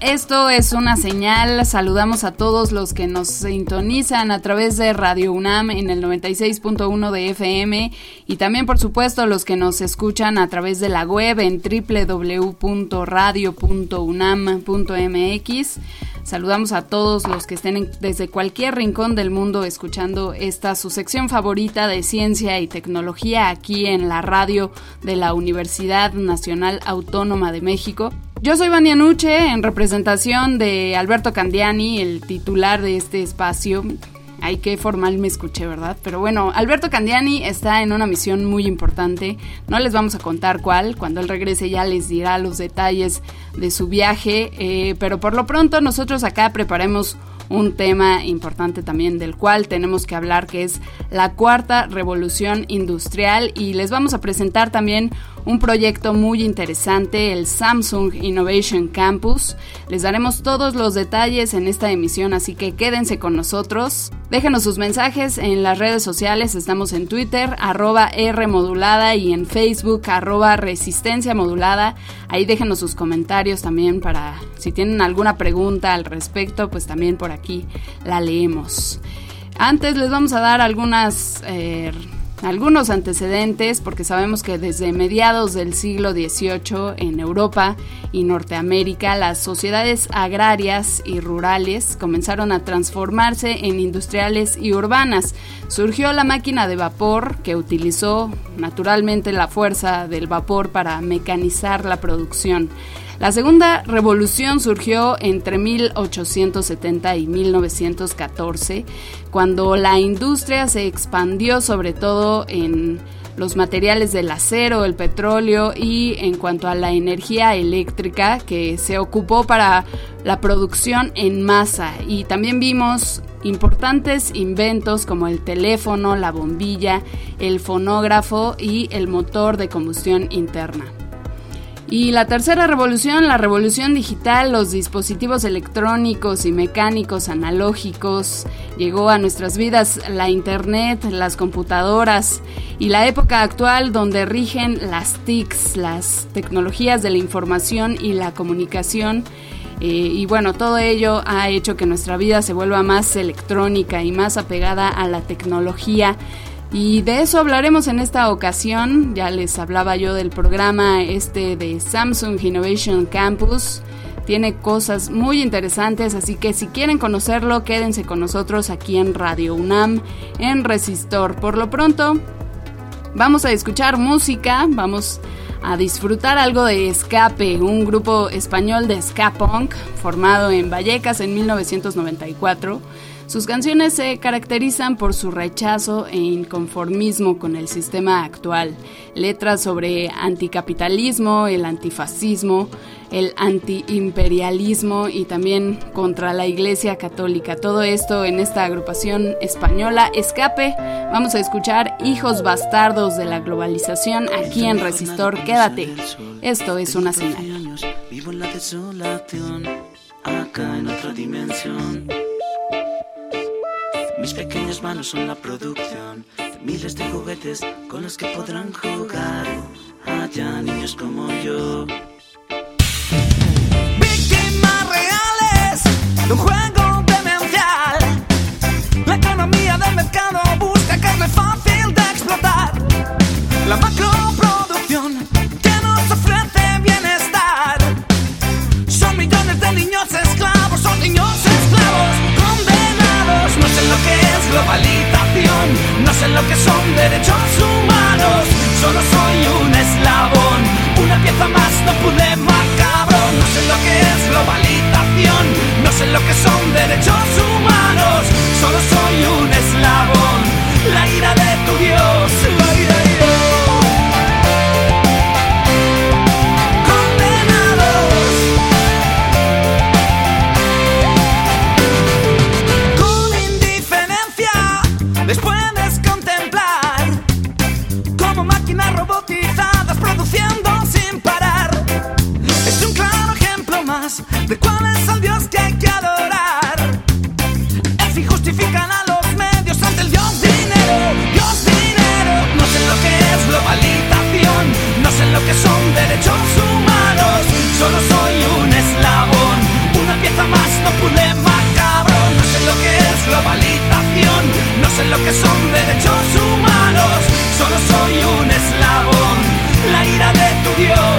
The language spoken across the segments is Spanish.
esto es una señal. Saludamos a todos los que nos sintonizan a través de Radio UNAM en el 96.1 de FM y también, por supuesto, los que nos escuchan a través de la web en www.radio.unam.mx. Saludamos a todos los que estén desde cualquier rincón del mundo escuchando esta su sección favorita de ciencia y tecnología aquí en la radio de la Universidad Nacional Autónoma de México. Yo soy Vania Nuche en representación de Alberto Candiani, el titular de este espacio. Ay, qué formal me escuché, ¿verdad? Pero bueno, Alberto Candiani está en una misión muy importante. No les vamos a contar cuál. Cuando él regrese ya les dirá los detalles de su viaje. Eh, pero por lo pronto nosotros acá preparemos un tema importante también del cual tenemos que hablar, que es la cuarta revolución industrial. Y les vamos a presentar también un proyecto muy interesante, el Samsung Innovation Campus. Les daremos todos los detalles en esta emisión, así que quédense con nosotros. Déjenos sus mensajes en las redes sociales, estamos en Twitter, arroba R modulada y en Facebook, arroba resistencia modulada. Ahí déjenos sus comentarios también para si tienen alguna pregunta al respecto, pues también por aquí la leemos. Antes les vamos a dar algunas... Eh, algunos antecedentes, porque sabemos que desde mediados del siglo XVIII en Europa y Norteamérica las sociedades agrarias y rurales comenzaron a transformarse en industriales y urbanas. Surgió la máquina de vapor que utilizó naturalmente la fuerza del vapor para mecanizar la producción. La segunda revolución surgió entre 1870 y 1914, cuando la industria se expandió sobre todo en los materiales del acero, el petróleo y en cuanto a la energía eléctrica que se ocupó para la producción en masa. Y también vimos importantes inventos como el teléfono, la bombilla, el fonógrafo y el motor de combustión interna. Y la tercera revolución, la revolución digital, los dispositivos electrónicos y mecánicos analógicos, llegó a nuestras vidas la Internet, las computadoras y la época actual donde rigen las TICs, las tecnologías de la información y la comunicación. Eh, y bueno, todo ello ha hecho que nuestra vida se vuelva más electrónica y más apegada a la tecnología y de eso hablaremos en esta ocasión. Ya les hablaba yo del programa este de Samsung Innovation Campus. Tiene cosas muy interesantes, así que si quieren conocerlo, quédense con nosotros aquí en Radio UNAM, en Resistor. Por lo pronto, vamos a escuchar música, vamos a disfrutar algo de Escape, un grupo español de ska punk formado en Vallecas en 1994 sus canciones se caracterizan por su rechazo e inconformismo con el sistema actual. Letras sobre anticapitalismo, el antifascismo, el antiimperialismo y también contra la Iglesia Católica. Todo esto en esta agrupación española Escape. Vamos a escuchar Hijos Bastardos de la Globalización aquí en Resistor. Quédate. Esto es una señal. Mis pequeñas manos son la producción de miles de juguetes con los que podrán jugar ah, allá niños como yo. Víctimas reales de un juego demencial. La economía del mercado busca carne fácil de explotar. La macro globalización. No sé lo que son derechos humanos, solo soy un eslabón, una pieza más, no pude macabro. No sé lo que es globalización, no sé lo que son derechos humanos, solo soy un eslabón, la ira de tu Dios. que son derechos humanos. Solo soy un eslabón, la ira de tu Dios.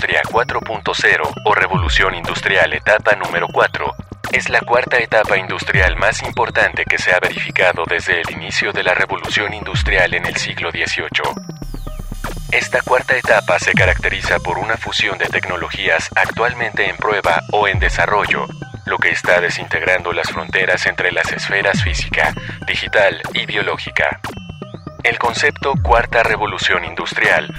Industria 4.0 o Revolución Industrial etapa número 4, es la cuarta etapa industrial más importante que se ha verificado desde el inicio de la revolución industrial en el siglo XVIII. Esta cuarta etapa se caracteriza por una fusión de tecnologías actualmente en prueba o en desarrollo, lo que está desintegrando las fronteras entre las esferas física, digital y biológica. El concepto Cuarta Revolución Industrial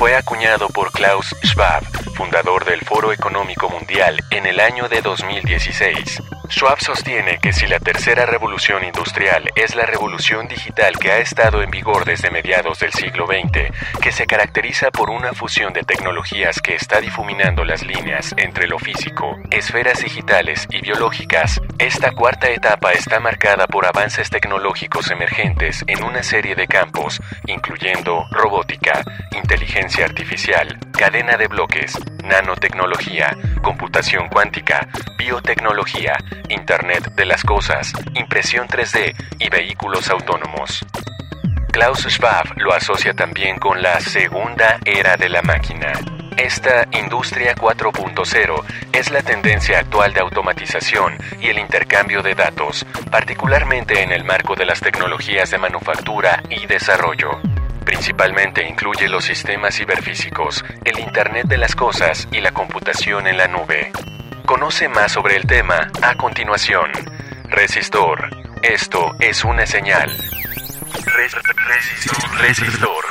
fue acuñado por Klaus Schwab, fundador del Foro Económico Mundial, en el año de 2016. Schwab sostiene que si la tercera revolución industrial es la revolución digital que ha estado en vigor desde mediados del siglo XX, que se caracteriza por una fusión de tecnologías que está difuminando las líneas entre lo físico, esferas digitales y biológicas, esta cuarta etapa está marcada por avances tecnológicos emergentes en una serie de campos, incluyendo robótica, inteligencia artificial, cadena de bloques, nanotecnología, computación cuántica, biotecnología, Internet de las Cosas, impresión 3D y vehículos autónomos. Klaus Schwab lo asocia también con la segunda era de la máquina. Esta Industria 4.0 es la tendencia actual de automatización y el intercambio de datos, particularmente en el marco de las tecnologías de manufactura y desarrollo. Principalmente incluye los sistemas ciberfísicos, el Internet de las Cosas y la computación en la nube. Conoce más sobre el tema a continuación. Resistor. Esto es una señal. resistor. resistor. Resistor,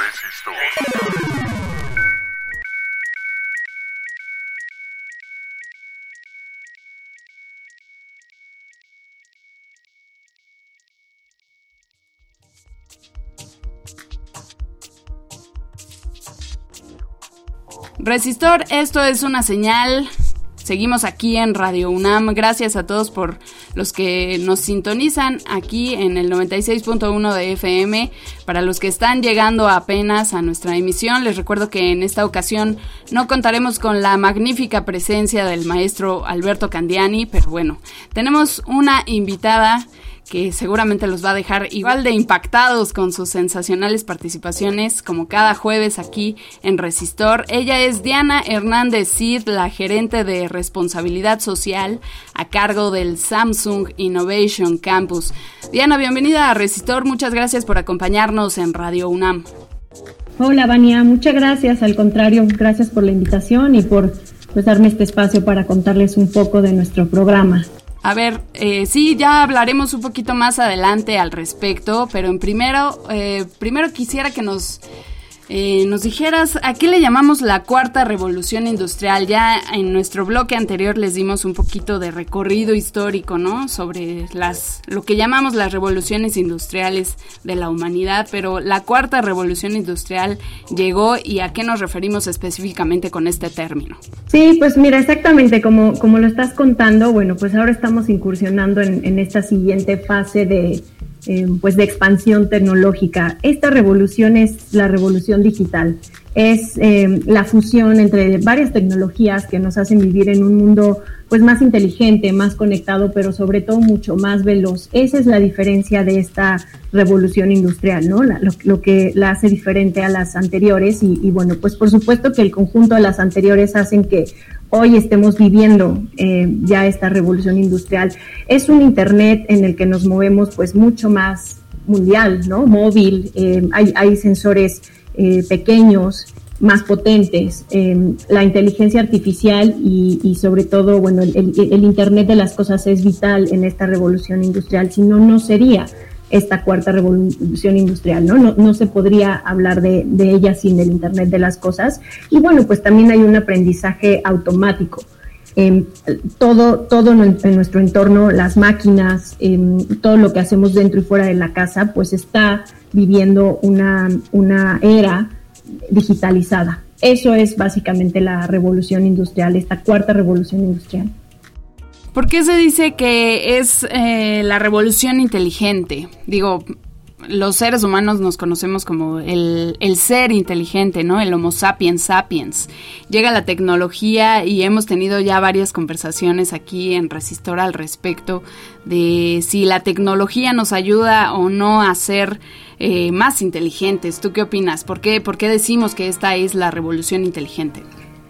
esto es una señal. Seguimos aquí en Radio UNAM. Gracias a todos por los que nos sintonizan aquí en el 96.1 de FM. Para los que están llegando apenas a nuestra emisión, les recuerdo que en esta ocasión no contaremos con la magnífica presencia del maestro Alberto Candiani, pero bueno, tenemos una invitada que seguramente los va a dejar igual de impactados con sus sensacionales participaciones como cada jueves aquí en Resistor. Ella es Diana Hernández Cid, la gerente de responsabilidad social a cargo del Samsung Innovation Campus. Diana, bienvenida a Resistor, muchas gracias por acompañarnos en Radio UNAM. Hola, Vania, muchas gracias, al contrario, gracias por la invitación y por pues, darme este espacio para contarles un poco de nuestro programa. A ver, eh, sí, ya hablaremos un poquito más adelante al respecto, pero en primero, eh, primero quisiera que nos eh, nos dijeras a qué le llamamos la cuarta revolución industrial. Ya en nuestro bloque anterior les dimos un poquito de recorrido histórico, ¿no? Sobre las lo que llamamos las revoluciones industriales de la humanidad, pero la cuarta revolución industrial llegó y a qué nos referimos específicamente con este término. Sí, pues mira, exactamente como, como lo estás contando, bueno, pues ahora estamos incursionando en esta siguiente fase de eh, pues de expansión tecnológica. Esta revolución es la revolución digital, es eh, la fusión entre varias tecnologías que nos hacen vivir en un mundo pues más inteligente, más conectado, pero sobre todo mucho más veloz. Esa es la diferencia de esta revolución industrial, ¿no? lo, que la hace diferente a las anteriores y, y, bueno, pues por supuesto que el conjunto de las anteriores hacen que hoy estemos viviendo eh, ya esta revolución industrial. Es un Internet en el que nos movemos pues mucho más mundial, ¿no? Móvil, eh, hay, sensores eh, pequeños, más potentes, la inteligencia artificial y, y sobre todo, bueno, el, el, Internet de las cosas es vital en esta revolución industrial, si no, no sería esta cuarta revolución industrial, ¿no? No, no se podría hablar de, de, ella sin el Internet de las cosas. Y bueno, pues también hay un aprendizaje automático. Eh, todo, todo en nuestro entorno, las máquinas, eh, todo lo que hacemos dentro y fuera de la casa, pues está viviendo una, una era digitalizada. Eso es básicamente la revolución industrial, esta cuarta revolución industrial. ¿Por qué se dice que es eh, la revolución inteligente? Digo, los seres humanos nos conocemos como el, el, ser inteligente, ¿no? El Homo sapiens sapiens. Llega la tecnología y hemos tenido ya varias conversaciones aquí en Resistor al respecto de si la tecnología nos ayuda o no a ser eh, más inteligentes. ¿Tú qué opinas? ¿Por qué, ¿Por qué decimos que esta es la revolución inteligente?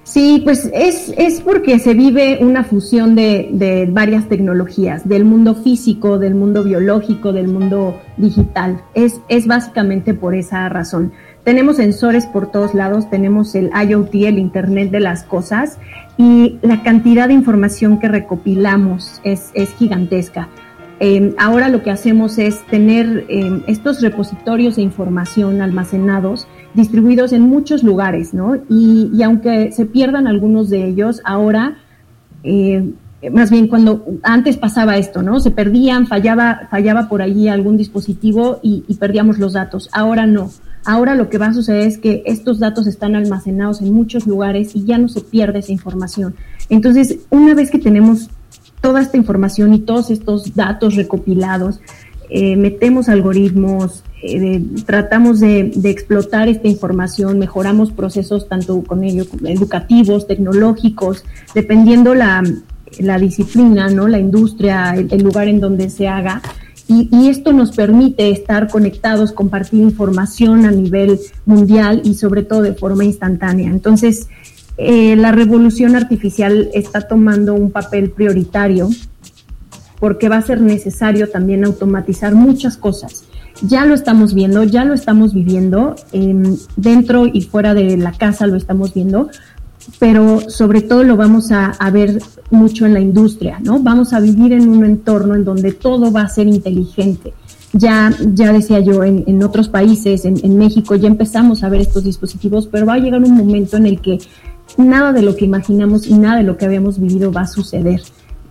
Sí, pues es, es porque se vive una fusión de, varias tecnologías, del mundo físico, del mundo biológico, del mundo digital. Es, es básicamente por esa razón. Tenemos sensores por todos lados, tenemos el IoT, el Internet de las Cosas, y la cantidad de información que recopilamos es, es gigantesca. Em, ahora lo que hacemos es tener em, estos repositorios de información almacenados distribuidos en muchos lugares, ¿no? Y, aunque se pierdan algunos de ellos, ahora, eh, más bien cuando antes pasaba esto, ¿no? Se perdían, fallaba, fallaba por allí algún dispositivo y, y perdíamos los datos. Ahora no. Ahora lo que va a suceder es que estos datos están almacenados en muchos lugares y ya no se pierde esa información. Entonces, una vez que tenemos toda esta información y todos estos datos recopilados, eh, metemos algoritmos, eh, tratamos de, explotar esta información, mejoramos procesos tanto con ello educativos, tecnológicos, dependiendo la, disciplina, ¿no? la industria, el, lugar en donde se haga. Y, esto nos permite estar conectados, compartir información a nivel mundial y sobre todo de forma instantánea. Entonces, eh, la revolución artificial está tomando un papel prioritario porque va a ser necesario también automatizar muchas cosas. Ya lo estamos viendo, ya lo estamos viviendo, dentro y fuera de la casa lo estamos viendo, pero sobre todo lo vamos a, ver mucho en la industria, ¿no? Vamos a vivir en un entorno en donde todo va a ser inteligente. Ya, ya decía yo, en, otros países, en, México, ya empezamos a ver estos dispositivos, pero va a llegar un momento en el que nada de lo que imaginamos y nada de lo que habíamos vivido va a suceder.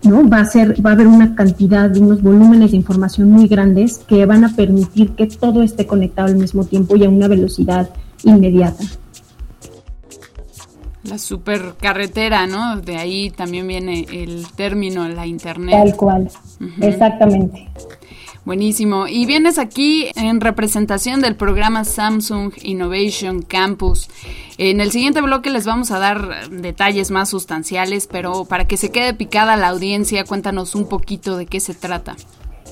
¿No? Va a ser, va a haber una cantidad de unos volúmenes de información muy grandes que van a permitir que todo esté conectado al mismo tiempo y a una velocidad inmediata. La supercarretera, ¿no? De ahí también viene el término, la internet. Tal cual, exactamente. Buenísimo. Y vienes aquí en representación del programa Samsung Innovation Campus. En el siguiente bloque les vamos a dar detalles más sustanciales, pero para que se quede picada la audiencia, cuéntanos un poquito de qué se trata.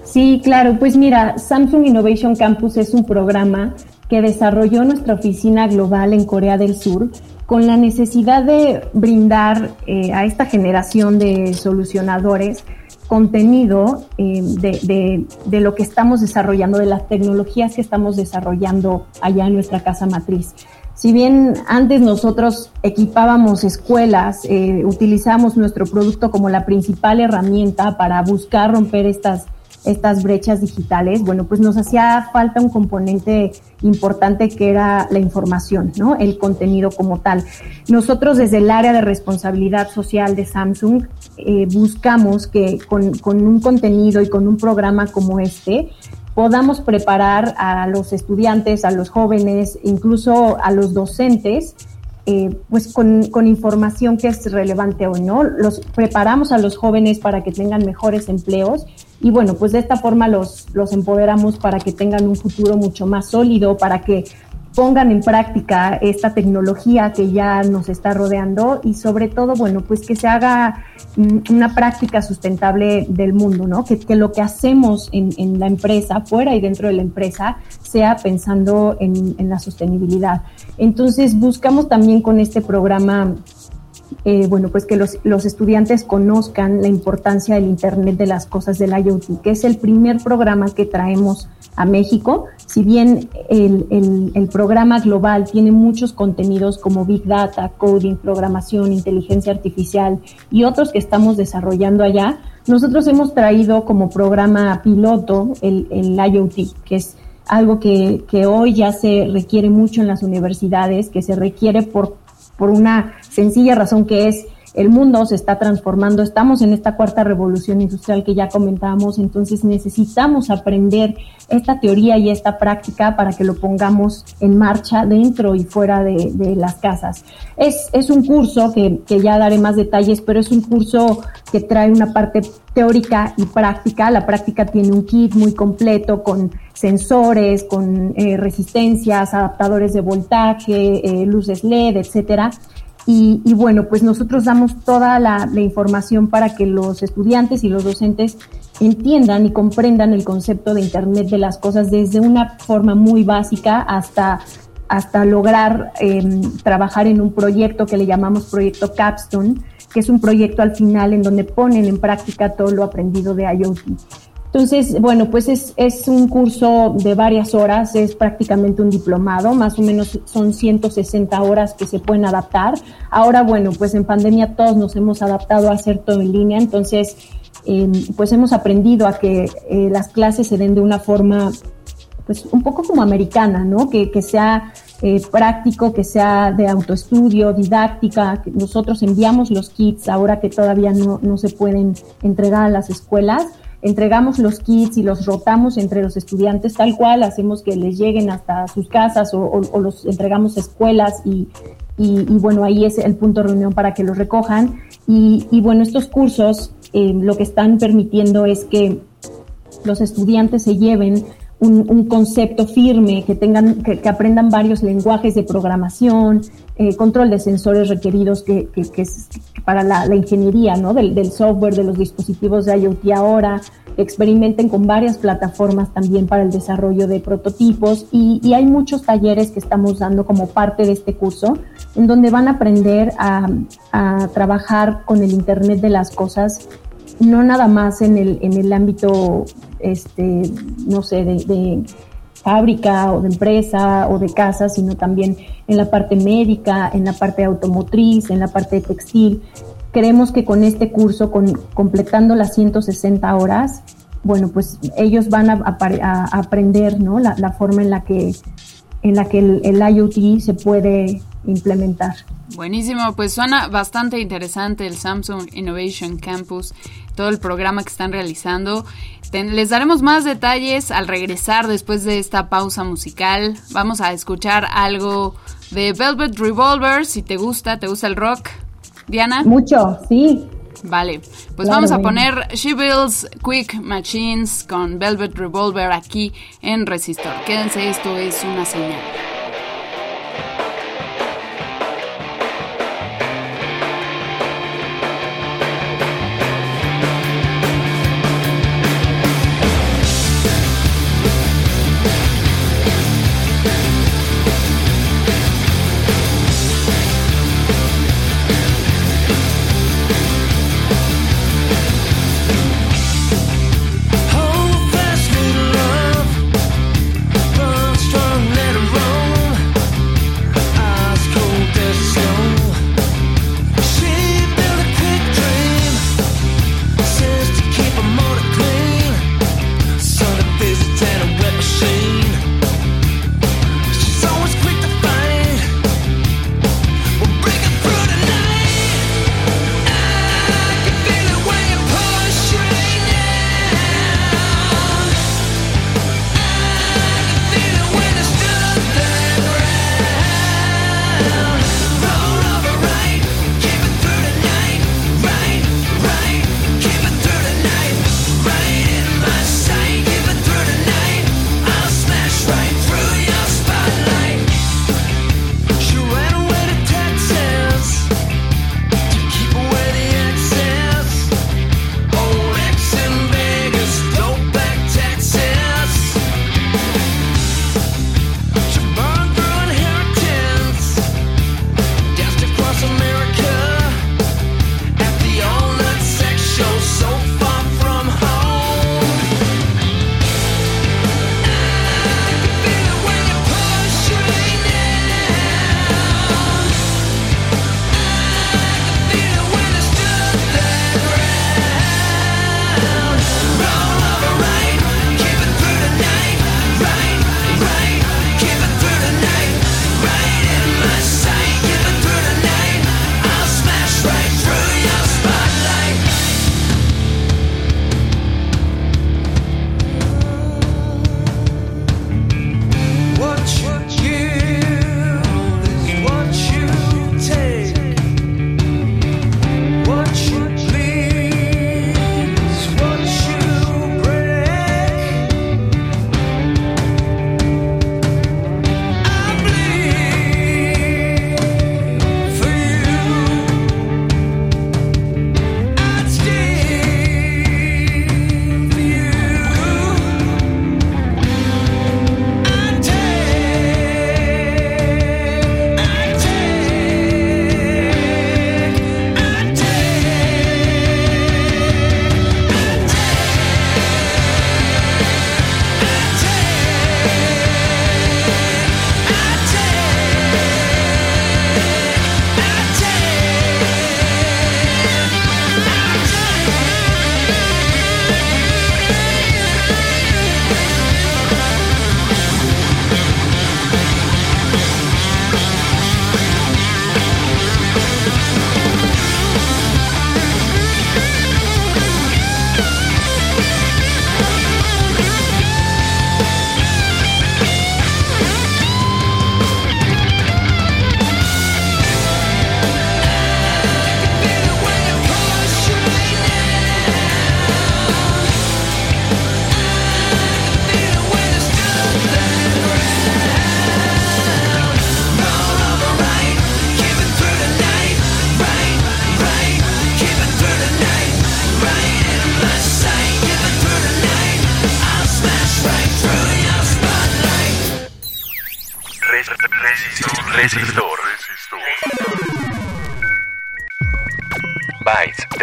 Sí, claro. Pues mira, Samsung Innovation Campus es un programa que desarrolló nuestra oficina global en Corea del Sur con la necesidad de brindar eh, a esta generación de solucionadores contenido eh, de, de, lo que estamos desarrollando, de las tecnologías que estamos desarrollando allá en nuestra casa matriz. Si bien antes nosotros equipábamos escuelas, eh, utilizamos nuestro producto como la principal herramienta para buscar romper estas estas brechas digitales, bueno, pues nos hacía falta un componente importante que era la información, ¿no? El contenido como tal. Nosotros desde el área de responsabilidad social de Samsung eh, buscamos que con, con un contenido y con un programa como este podamos preparar a los estudiantes, a los jóvenes, incluso a los docentes, eh, pues con, con, información que es relevante o no. Los preparamos a los jóvenes para que tengan mejores empleos y bueno, pues de esta forma los, los empoderamos para que tengan un futuro mucho más sólido, para que pongan en práctica esta tecnología que ya nos está rodeando y sobre todo, bueno, pues que se haga mm, una práctica sustentable del mundo, ¿no? Que, que lo que hacemos en, en, la empresa, fuera y dentro de la empresa, sea pensando en, en la sostenibilidad. Entonces, buscamos también con este programa eh, bueno, pues que los, los, estudiantes conozcan la importancia del Internet de las Cosas del IoT, que es el primer programa que traemos a México. Si bien el, el, el, programa global tiene muchos contenidos como Big Data, Coding, Programación, Inteligencia Artificial y otros que estamos desarrollando allá, nosotros hemos traído como programa piloto el, el IoT, que es algo que, que hoy ya se requiere mucho en las universidades, que se requiere por por una sencilla razón que es el mundo se está transformando, estamos en esta cuarta revolución industrial que ya comentábamos, entonces necesitamos aprender esta teoría y esta práctica para que lo pongamos en marcha dentro y fuera de, las casas. Es, es un curso que, que ya daré más detalles, pero es un curso que trae una parte teórica y práctica. La práctica tiene un kit muy completo con sensores, con eh, resistencias, adaptadores de voltaje, eh, luces LED, etcétera. Y, bueno, pues nosotros damos toda la, información para que los estudiantes y los docentes entiendan y comprendan el concepto de Internet de las cosas desde una forma muy básica hasta, hasta lograr em, trabajar en un proyecto que le llamamos proyecto Capstone, que es un proyecto al final en donde ponen en práctica todo lo aprendido de IoT. Entonces, bueno, pues es, es, un curso de varias horas, es prácticamente un diplomado, más o menos son 160 horas que se pueden adaptar. Ahora, bueno, pues en pandemia todos nos hemos adaptado a hacer todo en línea, entonces, em, pues hemos aprendido a que eh, las clases se den de una forma, pues un poco como americana, ¿no? Que, que sea eh, práctico, que sea de autoestudio, didáctica. Nosotros enviamos los kits ahora que todavía no, no se pueden entregar a las escuelas entregamos los kits y los rotamos entre los estudiantes tal cual, hacemos que les lleguen hasta sus casas o, los entregamos a escuelas y, bueno, ahí es el punto de reunión para que los recojan. Y, bueno, estos cursos eh, lo que están permitiendo es que los estudiantes se lleven un, concepto firme, que tengan, que, aprendan varios lenguajes de programación, eh, control de sensores requeridos que, es para la, ingeniería ¿no? Del, software, de los dispositivos de IoT ahora, experimenten con varias plataformas también para el desarrollo de prototipos y, hay muchos talleres que estamos dando como parte de este curso en donde van a aprender a trabajar con el Internet de las Cosas no nada más en el, en el ámbito, este, no sé, de, fábrica o de empresa o de casa, sino también en la parte médica, en la parte automotriz, en la parte textil. Creemos que con este curso, con, completando las 160 horas, bueno, pues ellos van a, aprender ¿no? la, forma en la que, en la que el, el IoT se puede implementar. Buenísimo, pues suena bastante interesante el Samsung Innovation Campus, todo el programa que están realizando. les daremos más detalles al regresar después de esta pausa musical. Vamos a escuchar algo de Velvet Revolver, si te gusta, ¿te gusta el rock? Diana. Mucho, sí. Vale, pues vamos a poner She Builds Quick Machines con Velvet Revolver aquí en Resistor. Quédense, esto es una señal.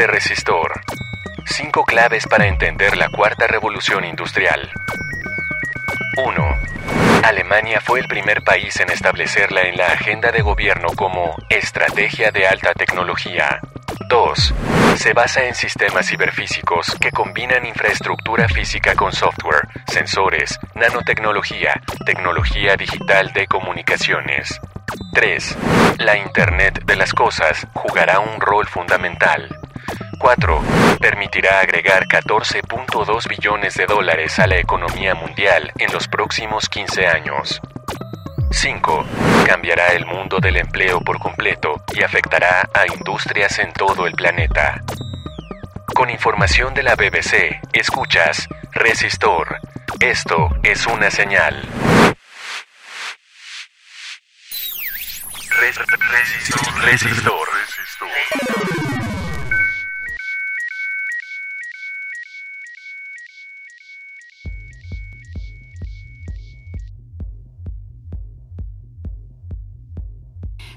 Resistor. Cinco claves para entender la cuarta revolución industrial. 1. Alemania fue el primer país en establecerla en la agenda de gobierno como estrategia de alta tecnología. 2. Se basa en sistemas ciberfísicos que combinan infraestructura física con software, sensores, nanotecnología, tecnología digital de comunicaciones. 3. La Internet de las Cosas jugará un rol fundamental. 4. Permitirá agregar 14.2 billones de dólares a la economía mundial en los próximos 15 años. 5. Cambiará el mundo del empleo por completo y afectará a industrias en todo el planeta. Con información de la BBC, escuchas Resistor. Esto es una señal. Resistor. Resistor.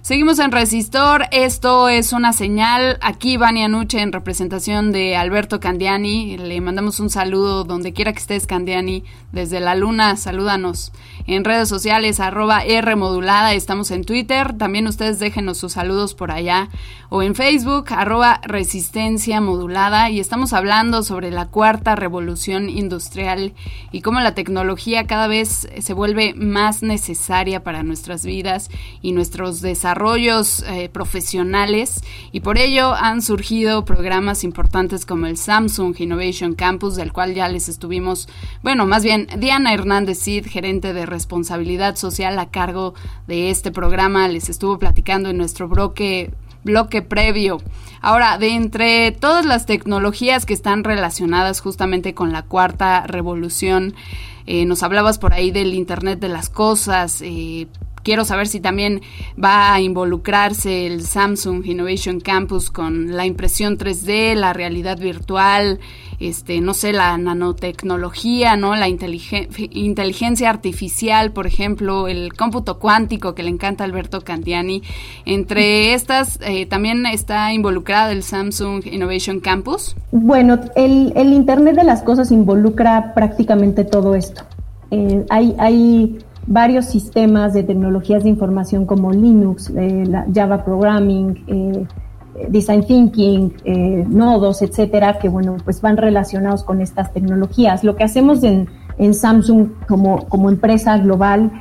Seguimos en Resistor, esto es una señal. Aquí Vania Nuche en representación de Alberto Candiani. Le mandamos un saludo donde quiera que estés, Candiani, desde la luna. Salúdanos en redes sociales, arroba R. Estamos en Twitter. También ustedes déjenos sus saludos por allá. O en Facebook, arroba resistencia modulada. Y estamos hablando sobre la cuarta revolución industrial y cómo la tecnología cada vez se vuelve más necesaria para nuestras vidas y nuestros desarrollos desarrollos eh, profesionales y por ello han surgido programas importantes como el Samsung Innovation Campus, del cual ya les estuvimos, bueno, más bien Diana Hernández Cid, gerente de responsabilidad social a cargo de este programa, les estuvo platicando en nuestro bloque bloque previo. Ahora, de entre todas las tecnologías que están relacionadas justamente con la cuarta revolución, eh, nos hablabas por ahí del Internet de las Cosas, eh, quiero saber si también va a involucrarse el Samsung Innovation Campus con la impresión 3D, la realidad virtual, este, no sé, la nanotecnología, ¿no? La inteligencia artificial, por ejemplo, el cómputo cuántico que le encanta a Alberto Candiani. Entre estas, eh, también está involucrada el Samsung Innovation Campus. Bueno, el, Internet de las Cosas involucra prácticamente todo esto. Eh, hay, hay varios sistemas de tecnologías de información como Linux, eh, Java Programming, eh, Design Thinking, eh, nodos, etcétera, que bueno, pues van relacionados con estas tecnologías. Lo que hacemos en, Samsung como, como empresa global,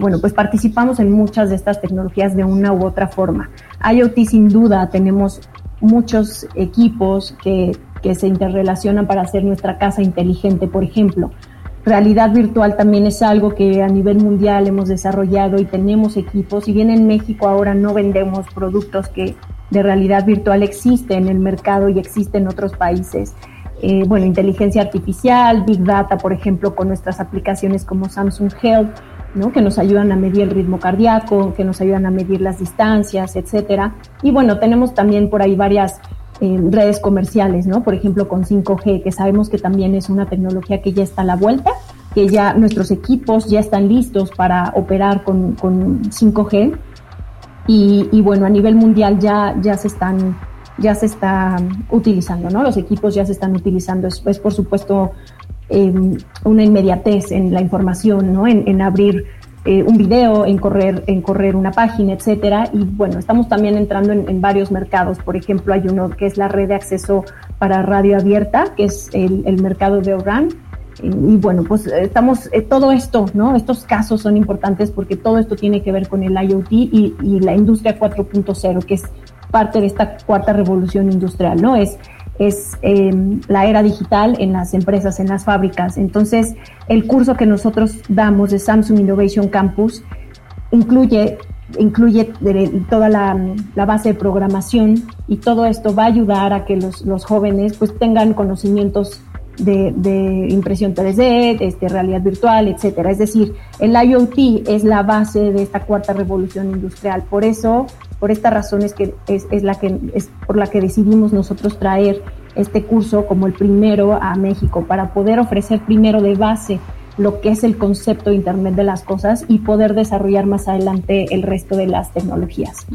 bueno, pues participamos en muchas de estas tecnologías de una u otra forma. IoT sin duda, tenemos muchos equipos que, que se interrelacionan para hacer nuestra casa inteligente, por ejemplo realidad virtual también es algo que a nivel mundial hemos desarrollado y tenemos equipos. Si bien en México ahora no vendemos productos que de realidad virtual existen en el mercado y existen en otros países. Eh, bueno, inteligencia artificial, Big Data, por ejemplo, con nuestras aplicaciones como Samsung Health, ¿no? que nos ayudan a medir el ritmo cardíaco, que nos ayudan a medir las distancias, etcétera. Y bueno, tenemos también por ahí varias redes comerciales, ¿no? Por ejemplo, con 5G, que sabemos que también es una tecnología que ya está a la vuelta, que ya nuestros equipos ya están listos para operar con, con 5G. Y, bueno, a nivel mundial ya, ya se están ya se está utilizando, ¿no? Los equipos ya se están utilizando. Es, por supuesto, em, una inmediatez en la información, ¿no? En, en abrir eh, un video, en correr, en correr una página, etcétera. Y bueno, estamos también entrando en, varios mercados. Por ejemplo, hay uno que es la red de acceso para radio abierta, que es el, mercado de ORAN. Y, bueno, pues estamos, eh, todo esto, ¿no? Estos casos son importantes porque todo esto tiene que ver con el IoT y, y la industria 4.0, que es parte de esta cuarta revolución industrial, ¿no? Es es em, la era digital en las empresas, en las fábricas. Entonces, el curso que nosotros damos de Samsung Innovation Campus incluye, incluye toda la, base de programación y todo esto va a ayudar a que los, los jóvenes pues tengan conocimientos de, impresión 3D, de este, realidad virtual, etcétera. Es decir, el IoT es la base de esta cuarta revolución industrial. Por eso por esta razón es que es, es, la que es por la que decidimos nosotros traer este curso como el primero a México para poder ofrecer primero de base lo que es el concepto de Internet de las Cosas y poder desarrollar más adelante el resto de las tecnologías.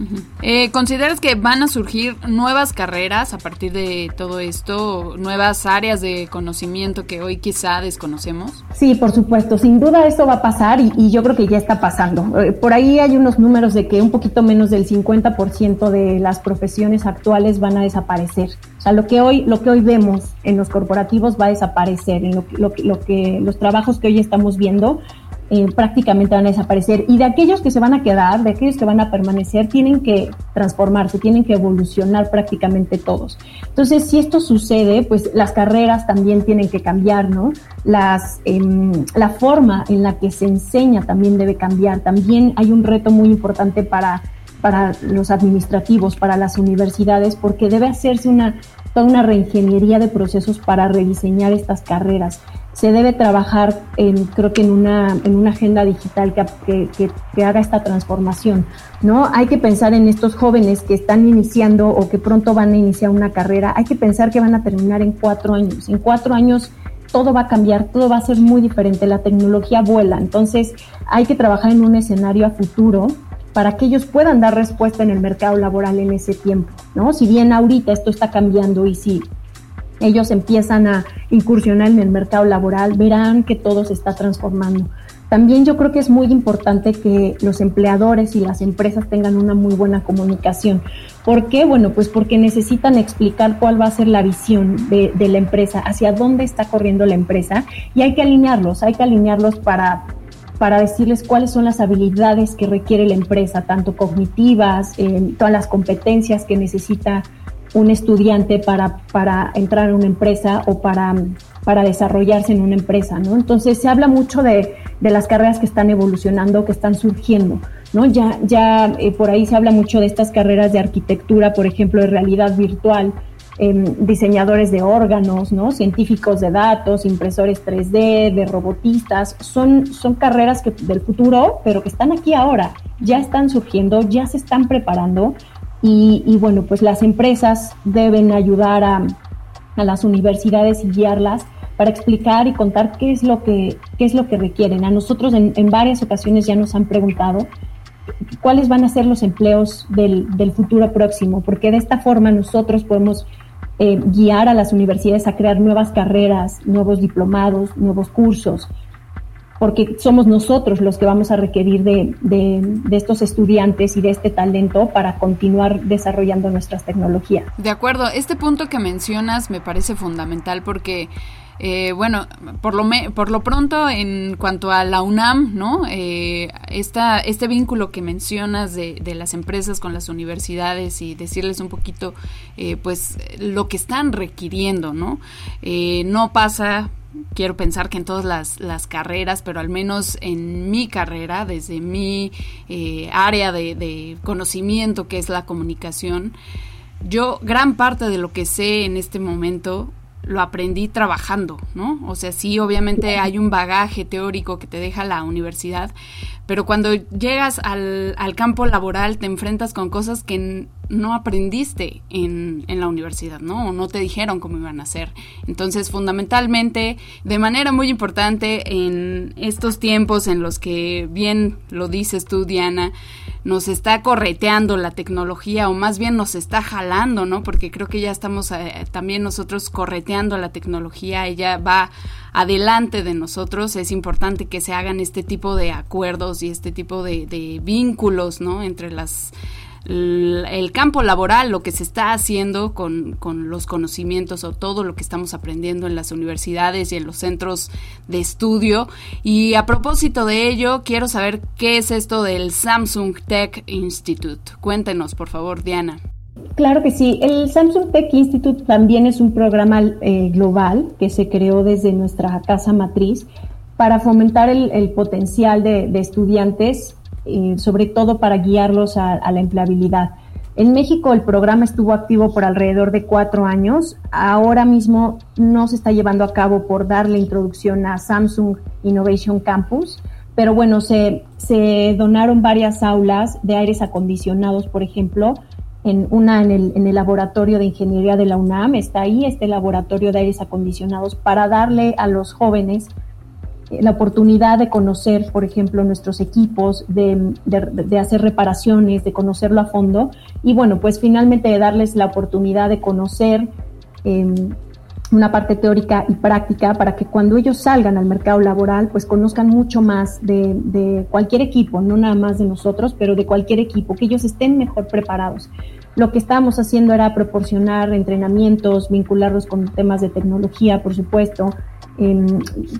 Eh, ¿Consideras que van a surgir nuevas carreras a partir de todo esto, nuevas áreas de conocimiento que hoy quizá desconocemos? Sí, por supuesto, sin duda eso va a pasar y, yo creo que ya está pasando. Eh, por ahí hay unos números de que un poquito menos del 50% de las profesiones actuales van a desaparecer. O sea, lo que hoy, lo que hoy vemos en los corporativos va a desaparecer, en lo, lo, lo que los trabajos que hoy estamos viendo eh, prácticamente van a desaparecer. Y de aquellos que se van a quedar, de aquellos que van a permanecer, tienen que transformarse, tienen que evolucionar prácticamente todos. Entonces, si esto sucede, pues las carreras también tienen que cambiar, ¿no? Las, em, la forma en la que se enseña también debe cambiar. También hay un reto muy importante para para los administrativos, para las universidades, porque debe hacerse una, toda una reingeniería de procesos para rediseñar estas carreras se debe trabajar, en, creo que en una, en una agenda digital que, que, haga esta transformación, ¿no? Hay que pensar en estos jóvenes que están iniciando o que pronto van a iniciar una carrera, hay que pensar que van a terminar en cuatro años. En cuatro años todo va a cambiar, todo va a ser muy diferente, la tecnología vuela, entonces hay que trabajar en un escenario a futuro para que ellos puedan dar respuesta en el mercado laboral en ese tiempo, ¿no? Si bien ahorita esto está cambiando y si ellos empiezan a incursionar en el mercado laboral, verán que todo se está transformando. También yo creo que es muy importante que los empleadores y las empresas tengan una muy buena comunicación. ¿Por qué? Bueno, pues porque necesitan explicar cuál va a ser la visión de, la empresa, hacia dónde está corriendo la empresa y hay que alinearlos, hay que alinearlos para para decirles cuáles son las habilidades que requiere la empresa, tanto cognitivas, todas las competencias que necesita un estudiante para, para entrar en una empresa o para, para desarrollarse en una empresa, ¿no? Entonces se habla mucho de, de las carreras que están evolucionando, que están surgiendo, ¿no? Ya, ya eh, por ahí se habla mucho de estas carreras de arquitectura, por ejemplo, de realidad virtual, em, diseñadores de órganos, ¿no? Científicos de datos, impresores 3D, de robotistas, son, son carreras del futuro, pero que están aquí ahora, ya están surgiendo, ya se están preparando y, bueno, pues las empresas deben ayudar a, las universidades y guiarlas para explicar y contar qué es lo que, qué es lo que requieren. A nosotros en, varias ocasiones ya nos han preguntado cuáles van a ser los empleos del, del futuro próximo, porque de esta forma nosotros podemos eh, guiar a las universidades a crear nuevas carreras, nuevos diplomados, nuevos cursos, porque somos nosotros los que vamos a requerir de, de, estos estudiantes y de este talento para continuar desarrollando nuestras tecnologías. De acuerdo, este punto que mencionas me parece fundamental porque... Eh, bueno, por lo, por lo pronto, en cuanto a la UNAM, ¿no? Eh, esta, este vínculo que mencionas de, de, las empresas con las universidades y decirles un poquito, eh, pues, lo que están requiriendo, ¿no? Eh, no pasa quiero pensar que en todas las, carreras, pero al menos en mi carrera, desde mi eh, área de, conocimiento que es la comunicación, yo gran parte de lo que sé en este momento lo aprendí trabajando, ¿no? O sea, sí, obviamente hay un bagaje teórico que te deja la universidad, pero cuando llegas al, al campo laboral te enfrentas con cosas que no aprendiste en, en, la universidad, ¿no? O no te dijeron cómo iban a ser. Entonces, fundamentalmente, de manera muy importante en estos tiempos en los que, bien lo dices tú, Diana, nos está correteando la tecnología o más bien nos está jalando, ¿no? Porque creo que ya estamos eh, también nosotros correteando la tecnología, ella va adelante de nosotros, es importante que se hagan este tipo de acuerdos y este tipo de, vínculos, ¿no? Entre las el campo laboral, lo que se está haciendo con, con, los conocimientos o todo lo que estamos aprendiendo en las universidades y en los centros de estudio. Y a propósito de ello, quiero saber qué es esto del Samsung Tech Institute. Cuéntenos, por favor, Diana. Claro que sí. El Samsung Tech Institute también es un programa eh, global que se creó desde nuestra casa matriz para fomentar el, potencial de, de estudiantes eh, sobre todo para guiarlos a, la empleabilidad. En México el programa estuvo activo por alrededor de cuatro años. Ahora mismo no se está llevando a cabo por darle introducción a Samsung Innovation Campus, pero bueno, se, se donaron varias aulas de aires acondicionados, por ejemplo, en una en el, en el laboratorio de ingeniería de la UNAM, está ahí este laboratorio de aires acondicionados para darle a los jóvenes la oportunidad de conocer, por ejemplo, nuestros equipos, de, hacer reparaciones, de conocerlo a fondo y bueno, pues finalmente de darles la oportunidad de conocer eh, una parte teórica y práctica para que cuando ellos salgan al mercado laboral, pues conozcan mucho más de, de, cualquier equipo, no nada más de nosotros, pero de cualquier equipo, que ellos estén mejor preparados. Lo que estábamos haciendo era proporcionar entrenamientos, vincularlos con temas de tecnología, por supuesto.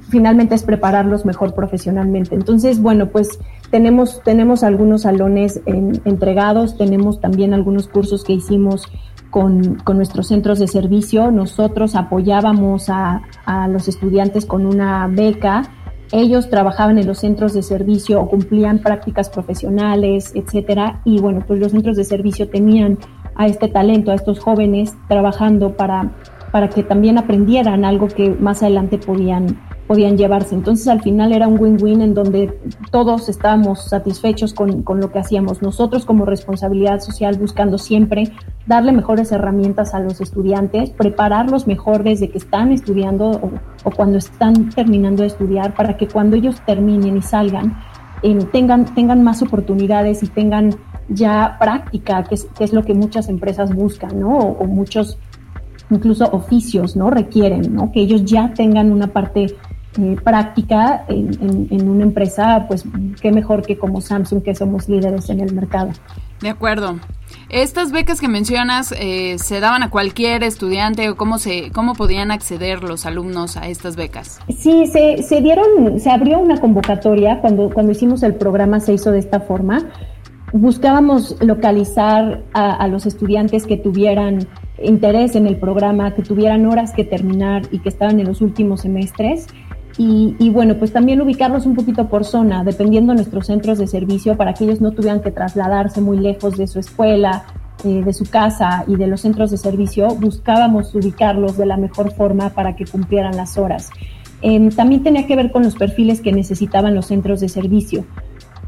finalmente es prepararlos mejor profesionalmente. Entonces, bueno, pues tenemos, tenemos algunos salones entregados, tenemos también algunos cursos que hicimos con, con, nuestros centros de servicio. Nosotros apoyábamos a, a, los estudiantes con una beca. Ellos trabajaban en los centros de servicio o cumplían prácticas profesionales, etcétera. Y bueno, pues los centros de servicio tenían a este talento, a estos jóvenes trabajando para, para que también aprendieran algo que más adelante podían podían llevarse. Entonces al final era un win-win en donde todos estábamos satisfechos con, con, lo que hacíamos. Nosotros como responsabilidad social buscando siempre darle mejores herramientas a los estudiantes, prepararlos mejor desde que están estudiando o, cuando están terminando de estudiar para que cuando ellos terminen y salgan eh, tengan, tengan más oportunidades y tengan ya práctica, que es, lo que muchas empresas buscan, ¿no? O, o muchos incluso oficios, ¿no? Requieren, ¿no? Que ellos ya tengan una parte eh, práctica en, en, una empresa, pues qué mejor que como Samsung, que somos líderes en el mercado. De acuerdo. Estas becas que mencionas eh, se daban a cualquier estudiante o cómo se cómo podían acceder los alumnos a estas becas. Sí, se, se dieron, se abrió una convocatoria cuando cuando hicimos el programa se hizo de esta forma. Buscábamos localizar a, a los estudiantes que tuvieran interés en el programa, que tuvieran horas que terminar y que estaban en los últimos semestres y, bueno, pues también ubicarlos un poquito por zona, dependiendo de nuestros centros de servicio, para que ellos no tuvieran que trasladarse muy lejos de su escuela, eh, de su casa y de los centros de servicio. Buscábamos ubicarlos de la mejor forma para que cumplieran las horas. Eh, también tenía que ver con los perfiles que necesitaban los centros de servicio.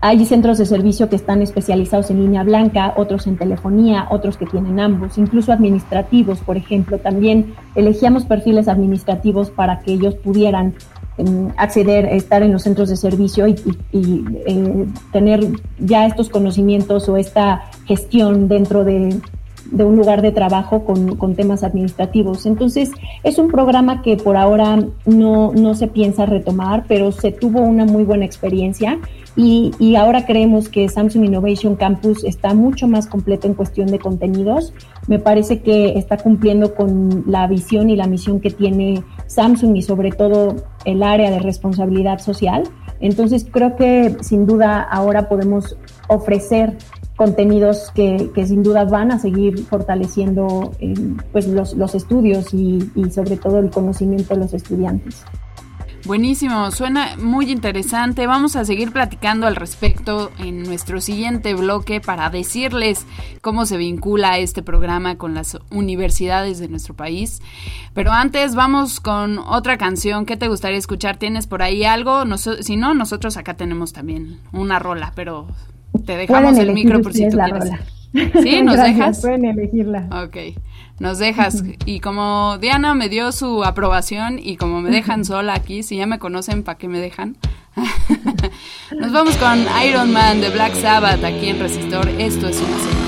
Hay centros de servicio que están especializados en línea blanca, otros en telefonía, otros que tienen ambos, incluso administrativos, por ejemplo. También elegíamos perfiles administrativos para que ellos pudieran acceder, estar en los centros de servicio y, eh, tener ya estos conocimientos o esta gestión dentro de, un lugar de trabajo con, temas administrativos. Entonces, es un programa que por ahora no, no se piensa retomar, pero se tuvo una muy buena experiencia y, y, ahora creemos que Samsung Innovation Campus está mucho más completo en cuestión de contenidos. Me parece que está cumpliendo con la visión y la misión que tiene Samsung y sobre todo el área de responsabilidad social. Entonces creo que sin duda ahora podemos ofrecer contenidos que, sin duda van a seguir fortaleciendo eh, pues los, los estudios y sobre todo el conocimiento de los estudiantes. Buenísimo, suena muy interesante. Vamos a seguir platicando al respecto en nuestro siguiente bloque para decirles cómo se vincula este programa con las universidades de nuestro país. Pero antes vamos con otra canción. ¿Qué te gustaría escuchar? ¿Tienes por ahí algo? si no, nosotros acá tenemos también una rola, pero te dejamos el micro por si tú quieres. ¿Sí? ¿Nos dejas? Pueden elegirla. Ok nos dejas. Y como Diana me dio su aprobación y como me dejan sola aquí, si ya me conocen, ¿para qué me dejan? nos vamos con Iron Man de Black Sabbath aquí en Resistor. Esto es una serie.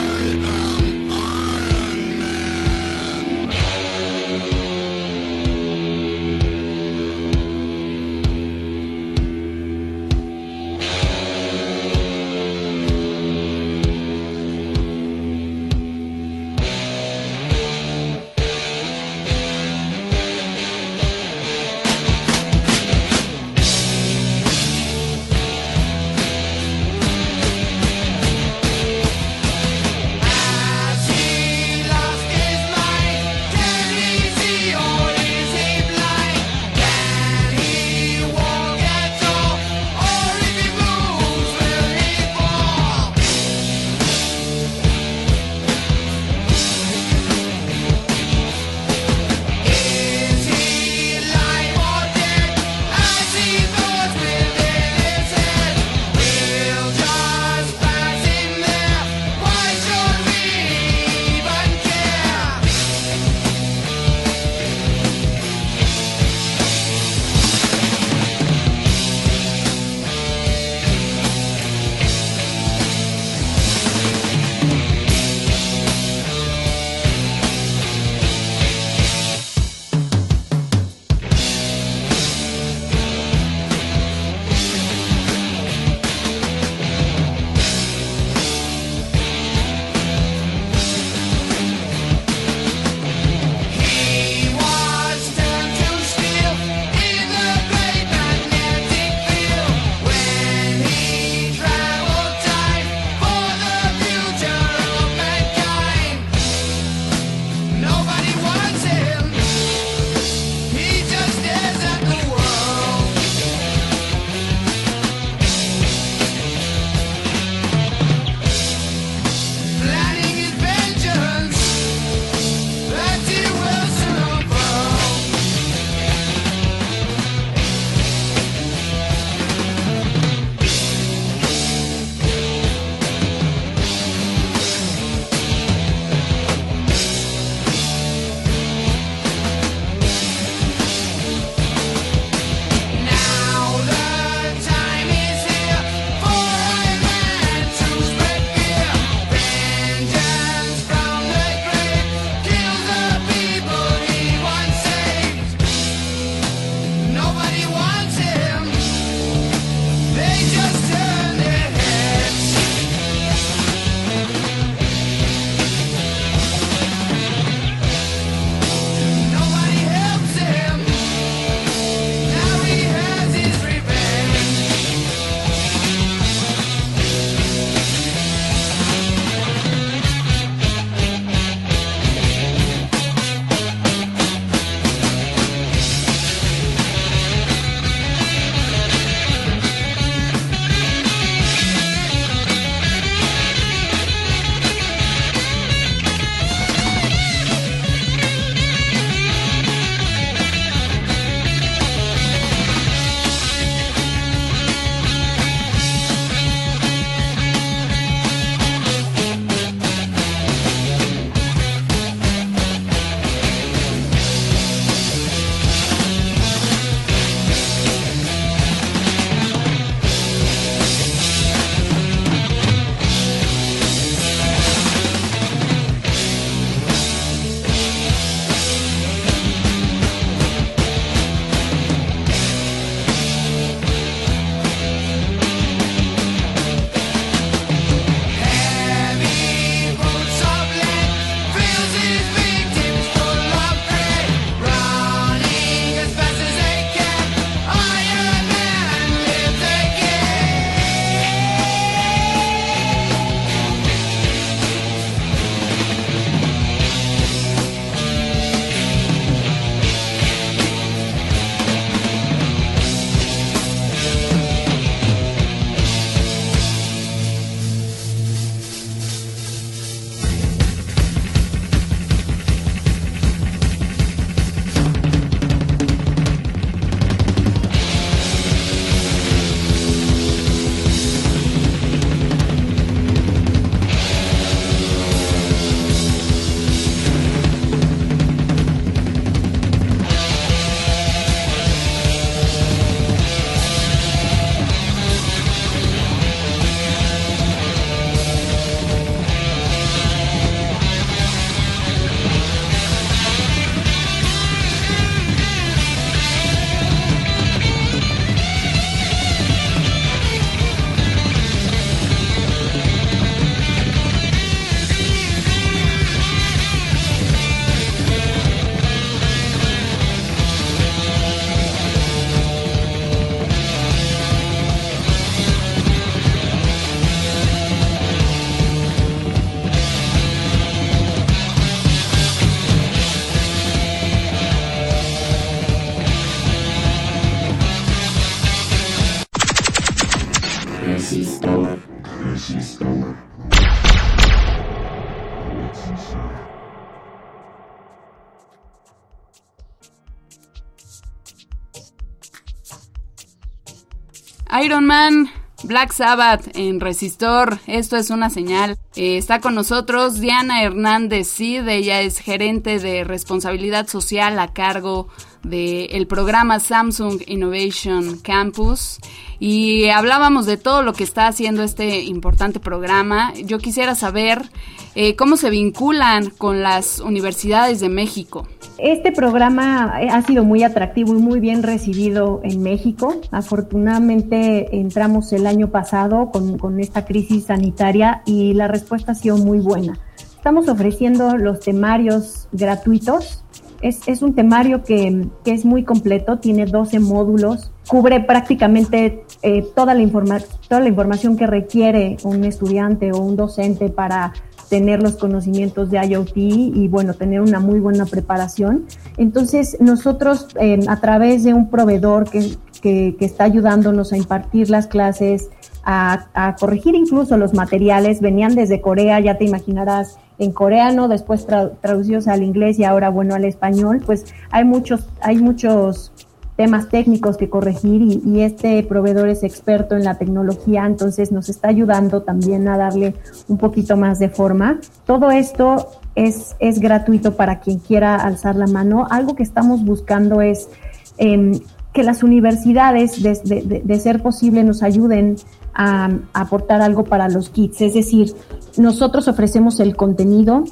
Iron Man, Black Sabbath en Resistor, esto es una señal. Eh, está con nosotros Diana Hernández Cid, ella es gerente de responsabilidad social a cargo del programa Samsung Innovation Campus y hablábamos de todo lo que está haciendo este importante programa. Yo quisiera saber eh, cómo se vinculan con las universidades de México. Este programa ha sido muy atractivo y muy bien recibido en México. Afortunadamente entramos el año pasado con, esta crisis sanitaria y la respuesta ha sido muy buena. Estamos ofreciendo los temarios gratuitos. Es, un temario que, es muy completo, tiene 12 módulos, cubre prácticamente eh, toda, la toda la información que requiere un estudiante o un docente para tener los conocimientos de IoT y bueno, tener una muy buena preparación. Entonces, nosotros a través de un proveedor que, que, está ayudándonos a impartir las clases, a, corregir incluso los materiales, venían desde Corea, ya te imaginarás, en coreano, después traducidos al inglés y ahora, bueno, al español, pues hay muchos, hay muchos temas técnicos que corregir y, este proveedor es experto en la tecnología, entonces nos está ayudando también a darle un poquito más de forma. Todo esto es, es gratuito para quien quiera alzar la mano. Algo que estamos buscando es em, que las universidades, de, ser posible, nos ayuden a aportar algo para los kits. Es decir, nosotros ofrecemos el contenido,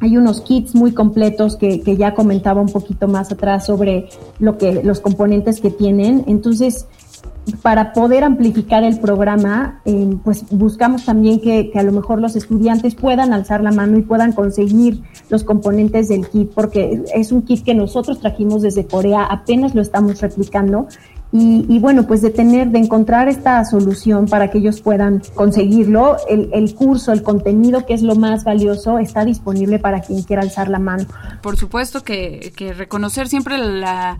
hay unos kits muy completos que, ya comentaba un poquito más atrás sobre lo que, los componentes que tienen. Entonces, para poder amplificar el programa, eh, pues buscamos también que, a lo mejor los estudiantes puedan alzar la mano y puedan conseguir los componentes del kit, porque es un kit que nosotros trajimos desde Corea, apenas lo estamos replicando. Y, bueno, pues de tener, de encontrar esta solución para que ellos puedan conseguirlo, el, el curso, el contenido que es lo más valioso, está disponible para quien quiera alzar la mano. Por supuesto que, que reconocer siempre la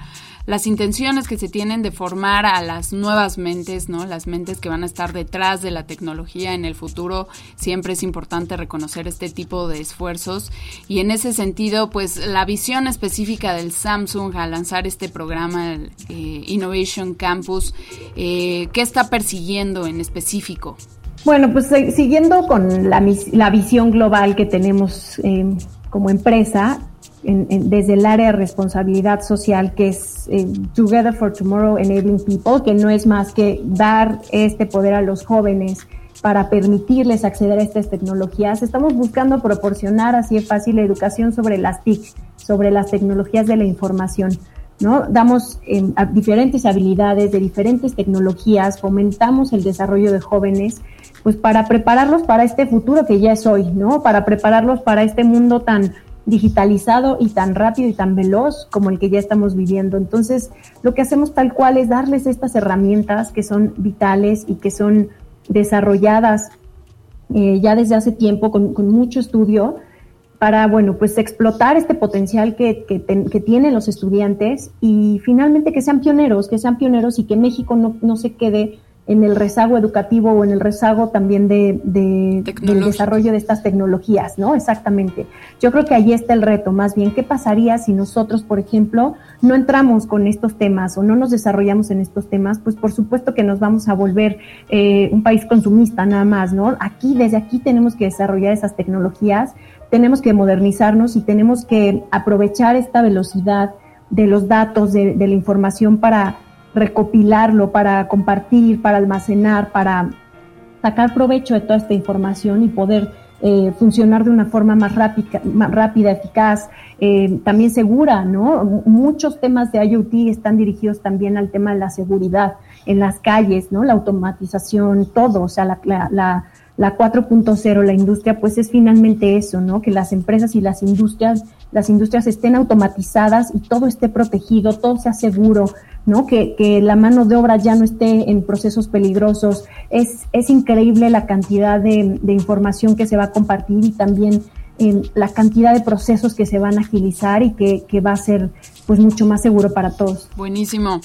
las intenciones que se tienen de formar a las nuevas mentes, ¿no? Las mentes que van a estar detrás de la tecnología en el futuro. Siempre es importante reconocer este tipo de esfuerzos y en ese sentido, pues la visión específica del Samsung al lanzar este programa eh, Innovation Campus, eh, ¿qué está persiguiendo en específico? Bueno, pues eh, siguiendo con la, visión global que tenemos como empresa, desde el área de responsabilidad social, que es eh, Together for Tomorrow Enabling People, que no es más que dar este poder a los jóvenes para permitirles acceder a estas tecnologías. Estamos buscando proporcionar así de fácil educación sobre las TIC, sobre las tecnologías de la información. ¿no? Damos em, diferentes habilidades de diferentes tecnologías, fomentamos el desarrollo de jóvenes, pues para prepararlos para este futuro que ya es hoy, ¿no? Para prepararlos para este mundo tan digitalizado y tan rápido y tan veloz como el que ya estamos viviendo. Entonces, lo que hacemos tal cual es darles estas herramientas que son vitales y que son desarrolladas eh, ya desde hace tiempo con, mucho estudio para, bueno, pues explotar este potencial que, que, tienen los estudiantes y finalmente que sean pioneros, que sean pioneros y que México no, no se quede en el rezago educativo o en el rezago también de, del desarrollo de estas tecnologías, ¿no? Exactamente. Yo creo que ahí está el reto, más bien, ¿qué pasaría si nosotros, por ejemplo, no entramos con estos temas o no nos desarrollamos en estos temas? Pues por supuesto que nos vamos a volver eh, un país consumista nada más, ¿no? Aquí, desde aquí tenemos que desarrollar esas tecnologías, tenemos que modernizarnos y tenemos que aprovechar esta velocidad de los datos, de la información para recopilarlo, para compartir, para almacenar, para sacar provecho de toda esta información y poder eh, funcionar de una forma más rápida, más rápida eficaz, eh, también segura, ¿no? Muchos temas de IoT están dirigidos también al tema de la seguridad en las calles, ¿no? La automatización, todo, o sea, la, la, la 4.0, la industria, pues es finalmente eso, ¿no? Que las empresas y las industrias, las industrias estén automatizadas y todo esté protegido, todo sea seguro, ¿no? Que, la mano de obra ya no esté en procesos peligrosos. Es, es increíble la cantidad de, información que se va a compartir y también en la cantidad de procesos que se van a agilizar y que, que, va a ser pues mucho más seguro para todos. Buenísimo.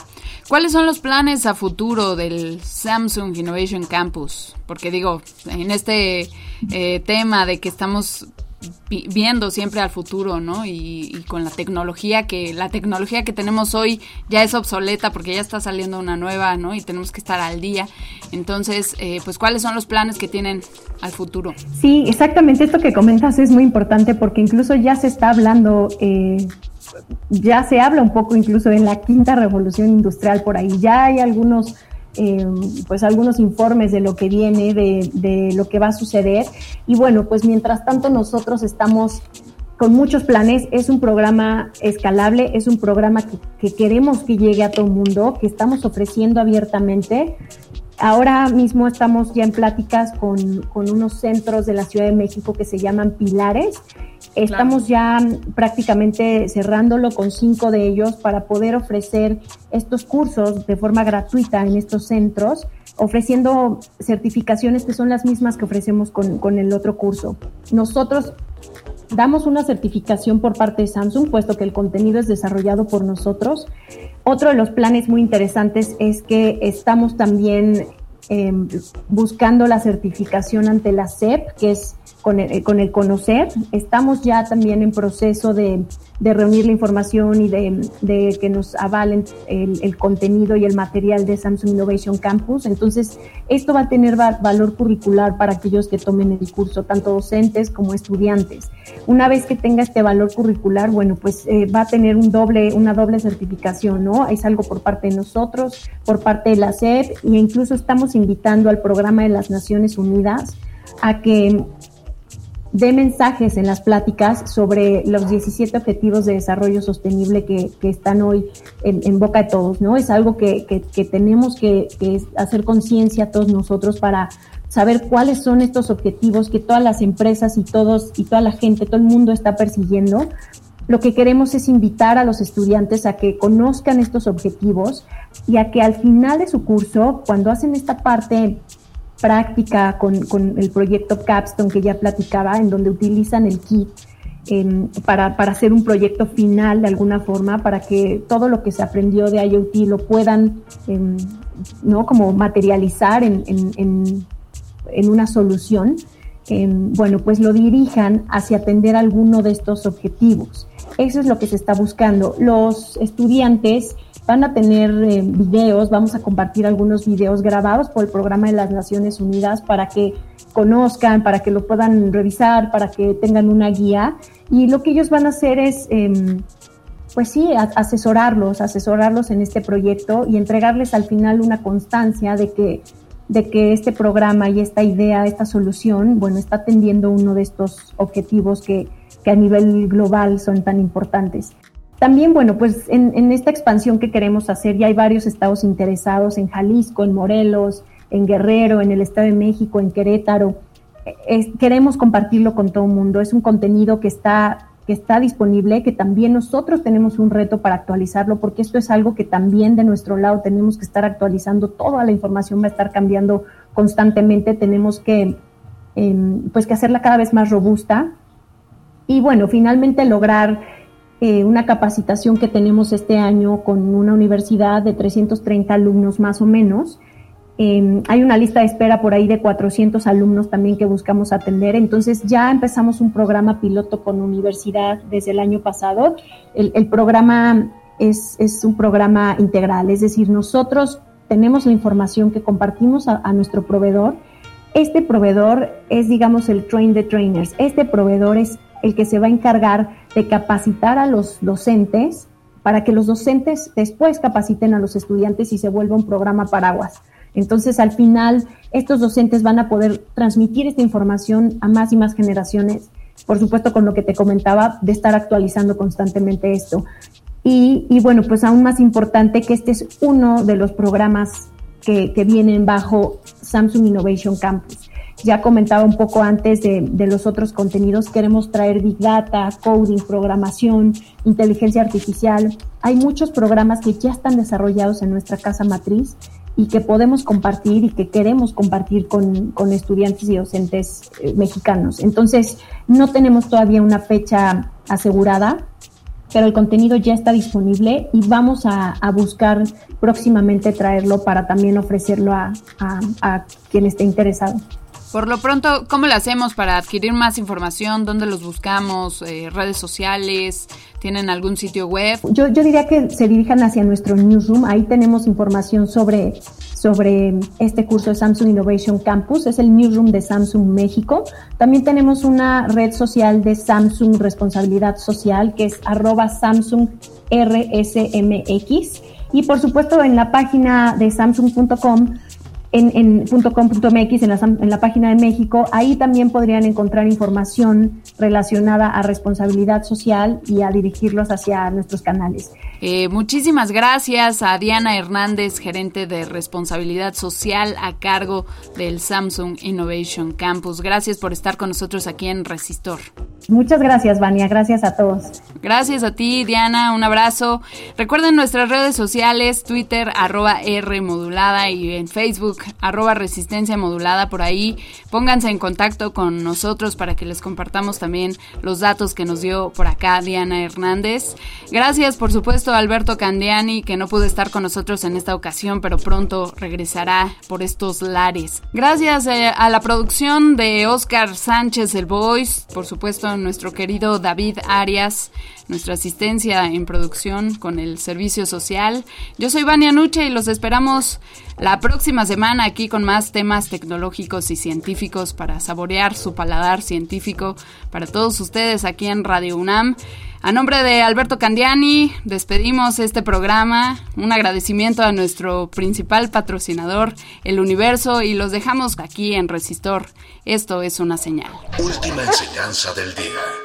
¿Cuáles son los planes a futuro del Samsung Innovation Campus? Porque digo, en este eh, tema de que estamos viendo siempre al futuro, ¿no? Y, con la tecnología que la tecnología que tenemos hoy ya es obsoleta porque ya está saliendo una nueva, ¿no? Y tenemos que estar al día. Entonces, eh, pues, ¿cuáles son los planes que tienen al futuro? Sí, exactamente. Esto que comentas es muy importante porque incluso ya se está hablando. Eh, ya se habla un poco incluso en la quinta revolución industrial por ahí. Ya hay algunos eh, pues algunos informes de lo que viene, de, lo que va a suceder. Y bueno, pues mientras tanto nosotros estamos con muchos planes. Es un programa escalable, es un programa que, queremos que llegue a todo el mundo, que estamos ofreciendo abiertamente. Ahora mismo estamos ya en pláticas con, con unos centros de la Ciudad de México que se llaman Pilares Estamos ya prácticamente cerrándolo con cinco de ellos para poder ofrecer estos cursos de forma gratuita en estos centros, ofreciendo certificaciones que son las mismas que ofrecemos con, con el otro curso. Nosotros damos una certificación por parte de Samsung, puesto que el contenido es desarrollado por nosotros. Otro de los planes muy interesantes es que estamos también eh, buscando la certificación ante la SEP, que es con el, con el conocer. Estamos ya también en proceso de, reunir la información y de, que nos avalen el, contenido y el material de Samsung Innovation Campus. Entonces, esto va a tener valor curricular para aquellos que tomen el curso, tanto docentes como estudiantes. Una vez que tenga este valor curricular, bueno, pues eh, va a tener un doble, una doble certificación, ¿no? Es algo por parte de nosotros, por parte de la SEP, e incluso estamos invitando al programa de las Naciones Unidas a que dé mensajes en las pláticas sobre los 17 objetivos de desarrollo sostenible que, están hoy en, boca de todos, ¿no? Es algo que, tenemos que, hacer conciencia todos nosotros para saber cuáles son estos objetivos que todas las empresas y todos y toda la gente, todo el mundo está persiguiendo. Lo que queremos es invitar a los estudiantes a que conozcan estos objetivos y a que al final de su curso, cuando hacen esta parte práctica con, el proyecto Capstone que ya platicaba, en donde utilizan el kit em, para, hacer un proyecto final de alguna forma, para que todo lo que se aprendió de IoT lo puedan, em, ¿no? Como materializar en, en, una solución. Em, bueno, pues lo dirijan hacia atender alguno de estos objetivos. Eso es lo que se está buscando. Los estudiantes Van a tener eh, videos, vamos a compartir algunos videos grabados por el programa de las Naciones Unidas para que conozcan, para que lo puedan revisar, para que tengan una guía. Y lo que ellos van a hacer es, em, pues sí, asesorarlos, asesorarlos en este proyecto y entregarles al final una constancia de que de que este programa y esta idea, esta solución, bueno, está atendiendo uno de estos objetivos que, que a nivel global son tan importantes. También, bueno, pues en, esta expansión que queremos hacer, ya hay varios estados interesados en Jalisco, en Morelos, en Guerrero, en el Estado de México, en Querétaro. queremos compartirlo con todo el mundo. Es un contenido que está, que está disponible, que también nosotros tenemos un reto para actualizarlo, porque esto es algo que también de nuestro lado tenemos que estar actualizando. Toda la información va a estar cambiando constantemente. Tenemos que, em, pues, que hacerla cada vez más robusta. Y bueno, finalmente lograr eh, una capacitación que tenemos este año con una universidad de 330 alumnos más o menos. Em, hay una lista de espera por ahí de 400 alumnos también que buscamos atender. Entonces ya empezamos un programa piloto con universidad desde el año pasado. El, programa es, un programa integral, es decir, nosotros tenemos la información que compartimos a, a nuestro proveedor. Este proveedor es, digamos, el train the trainers. Este proveedor es el que se va a encargar de capacitar a los docentes para que los docentes después capaciten a los estudiantes y se vuelva un programa paraguas. Entonces, al final, estos docentes van a poder transmitir esta información a más y más generaciones, por supuesto con lo que te comentaba, de estar actualizando constantemente esto. Y, bueno, pues aún más importante que este es uno de los programas que, vienen bajo Samsung Innovation Campus. Ya comentaba un poco antes de, los otros contenidos, queremos traer Big Data, coding, programación, inteligencia artificial. Hay muchos programas que ya están desarrollados en nuestra casa matriz y que podemos compartir y que queremos compartir con, estudiantes y docentes eh, mexicanos. Entonces, no tenemos todavía una fecha asegurada, pero el contenido ya está disponible y vamos a, buscar próximamente traerlo para también ofrecerlo a, a quien esté interesado. Por lo pronto, ¿cómo le hacemos para adquirir más información? ¿Dónde los buscamos? Eh, ¿Redes sociales? ¿Tienen algún sitio web? Yo, yo diría que se dirijan hacia nuestro newsroom. Ahí tenemos información sobre, sobre este curso de Samsung Innovation Campus. Es el newsroom de Samsung México. También tenemos una red social de Samsung Responsabilidad Social que es arroba Samsung RSMX. Y por supuesto en la página de samsung.com en, en en la, en la página de México, ahí también podrían encontrar información relacionada a responsabilidad social y a dirigirlos hacia nuestros canales. Eh, muchísimas gracias a Diana Hernández, gerente de responsabilidad social a cargo del Samsung Innovation Campus. Gracias por estar con nosotros aquí en Resistor. Muchas gracias, Vania. Gracias a todos. Gracias a ti, Diana. Un abrazo. Recuerden nuestras redes sociales, Twitter, arroba R modulada y en Facebook, arroba resistencia modulada. Por ahí pónganse en contacto con nosotros para que les compartamos también los datos que nos dio por acá Diana Hernández. Gracias, por supuesto, Alberto Candiani, que no pudo estar con nosotros en esta ocasión, pero pronto regresará por estos lares. Gracias eh, a la producción de Oscar Sánchez, el Voice, por supuesto, nuestro querido David Arias, nuestra asistencia en producción con el servicio social. Yo soy Vania Nuche y los esperamos la próxima semana aquí con más temas tecnológicos y científicos para saborear su paladar científico para todos ustedes aquí en Radio UNAM. A nombre de Alberto Candiani, despedimos este programa. Un agradecimiento a nuestro principal patrocinador, El Universo, y los dejamos aquí en Resistor. Esto es una señal. Última enseñanza del día.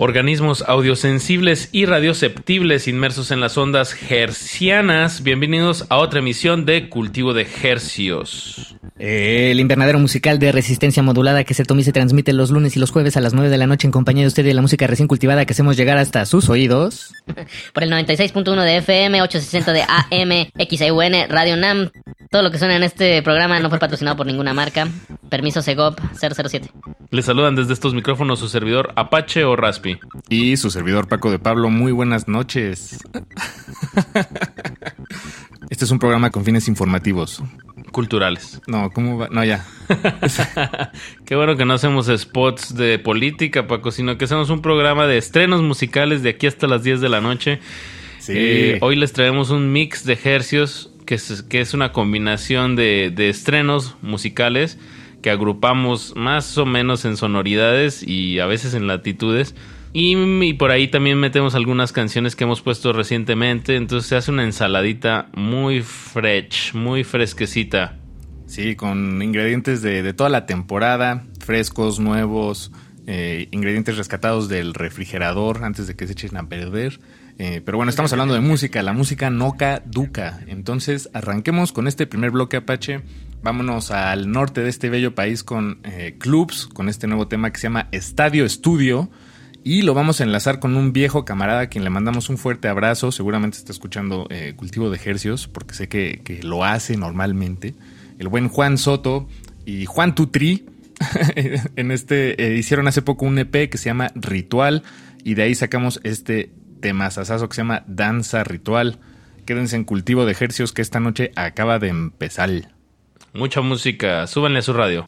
Organismos audiosensibles y radioceptibles inmersos en las ondas hercianas. Bienvenidos a otra emisión de Cultivo de Hercios. El invernadero musical de resistencia modulada que se toma y se transmite los lunes y los jueves a las 9 de la noche en compañía de usted y de la música recién cultivada que hacemos llegar hasta sus oídos. Por el 96.1 de FM, 860 de AM, XIUN, Radio NAM. Todo lo que suena en este programa no fue patrocinado por ninguna marca. Permiso Segop 007. Les saludan desde estos micrófonos su servidor Apache o Raspi. Y su servidor Paco de Pablo, muy buenas noches. Este es un programa con fines informativos. Culturales. No, ¿cómo va? No, ya. Qué bueno que no hacemos spots de política, Paco, sino que hacemos un programa de estrenos musicales de aquí hasta las 10 de la noche. Sí. Eh, hoy les traemos un mix de hercios, que es, que es una combinación de, de estrenos musicales que agrupamos más o menos en sonoridades y a veces en latitudes. Y, y, por ahí también metemos algunas canciones que hemos puesto recientemente. Entonces se hace una ensaladita muy fresh, muy fresquecita. Sí, con ingredientes de, de toda la temporada, frescos, nuevos, eh, ingredientes rescatados del refrigerador antes de que se echen a perder. Eh, pero bueno, estamos hablando de música, la música no caduca. Entonces arranquemos con este primer bloque Apache. Vámonos al norte de este bello país con eh, clubs, con este nuevo tema que se llama Estadio Estudio. Y lo vamos a enlazar con un viejo camarada a quien le mandamos un fuerte abrazo. Seguramente está escuchando eh, Cultivo de Ejercios, porque sé que, lo hace normalmente. El buen Juan Soto y Juan Tutri. en este hicieron hace poco un EP que se llama Ritual. Y de ahí sacamos este tema sasazo que se llama Danza Ritual. Quédense en Cultivo de Ejercios que esta noche acaba de empezar. Mucha música, súbanle a su radio.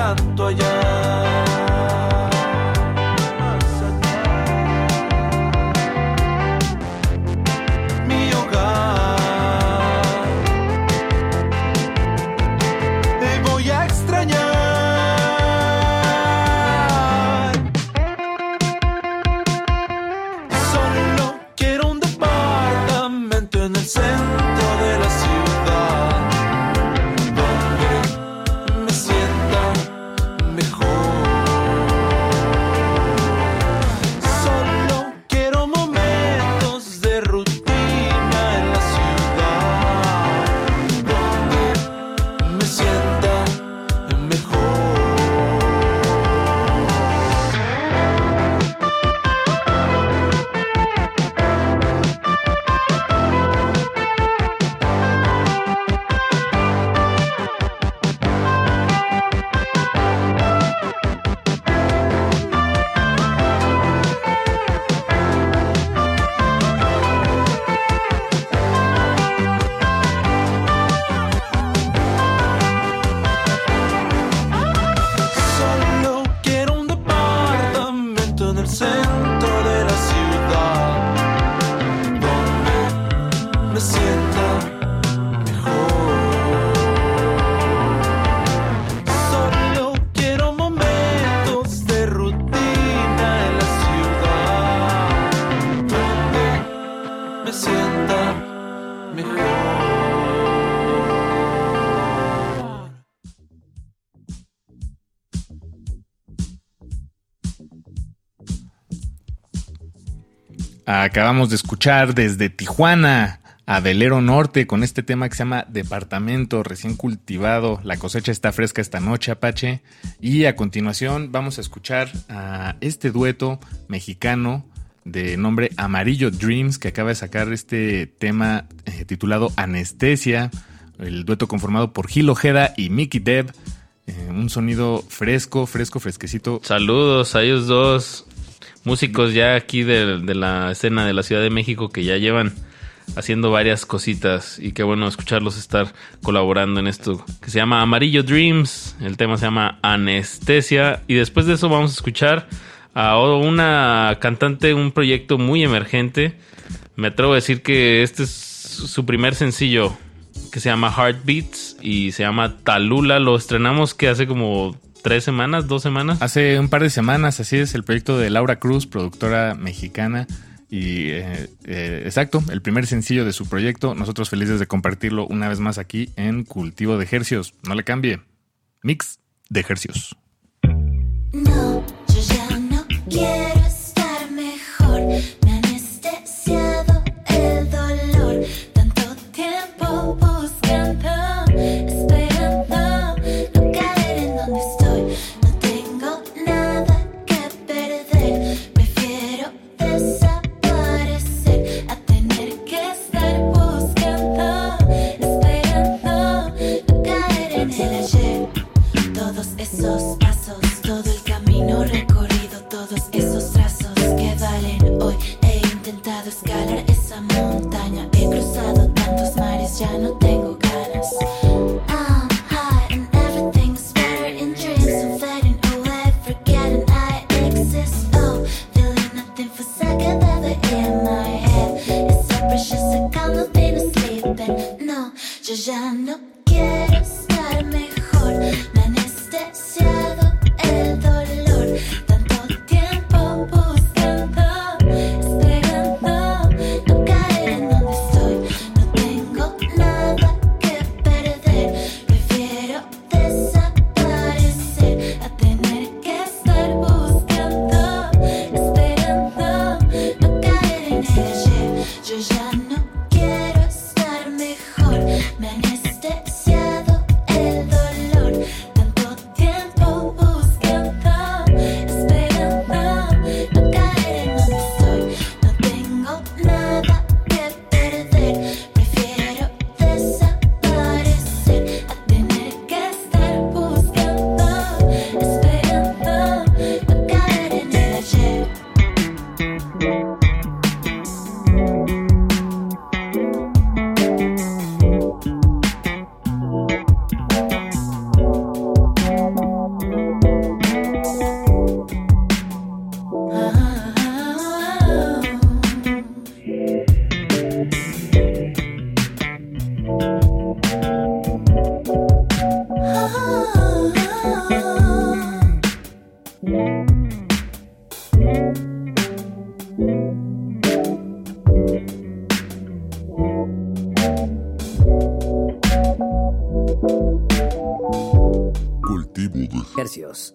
Tanto allá. Acabamos de escuchar desde Tijuana a Velero Norte con este tema que se llama Departamento recién cultivado. La cosecha está fresca esta noche, Apache. Y a continuación vamos a escuchar a este dueto mexicano de nombre Amarillo Dreams que acaba de sacar este tema eh, titulado Anestesia. El dueto conformado por Gil Ojeda y Mickey Deb. Eh, un sonido fresco, fresco, fresquecito. Saludos a ellos dos músicos ya aquí de, la escena de la Ciudad de México que ya llevan haciendo varias cositas y qué bueno escucharlos estar colaborando en esto que se llama Amarillo Dreams, el tema se llama Anestesia y después de eso vamos a escuchar a una cantante, un proyecto muy emergente, me atrevo a decir que este es su primer sencillo que se llama Heartbeats y se llama Talula, lo estrenamos que hace como tres semanas, dos semanas. Hace un par de semanas, así es, el proyecto de Laura Cruz, productora mexicana. Y eh, eh, exacto, el primer sencillo de su proyecto. Nosotros felices de compartirlo una vez más aquí en Cultivo de Ejercios. No le cambie. Mix de Ejercios. No, yo ya no quiero Hercios.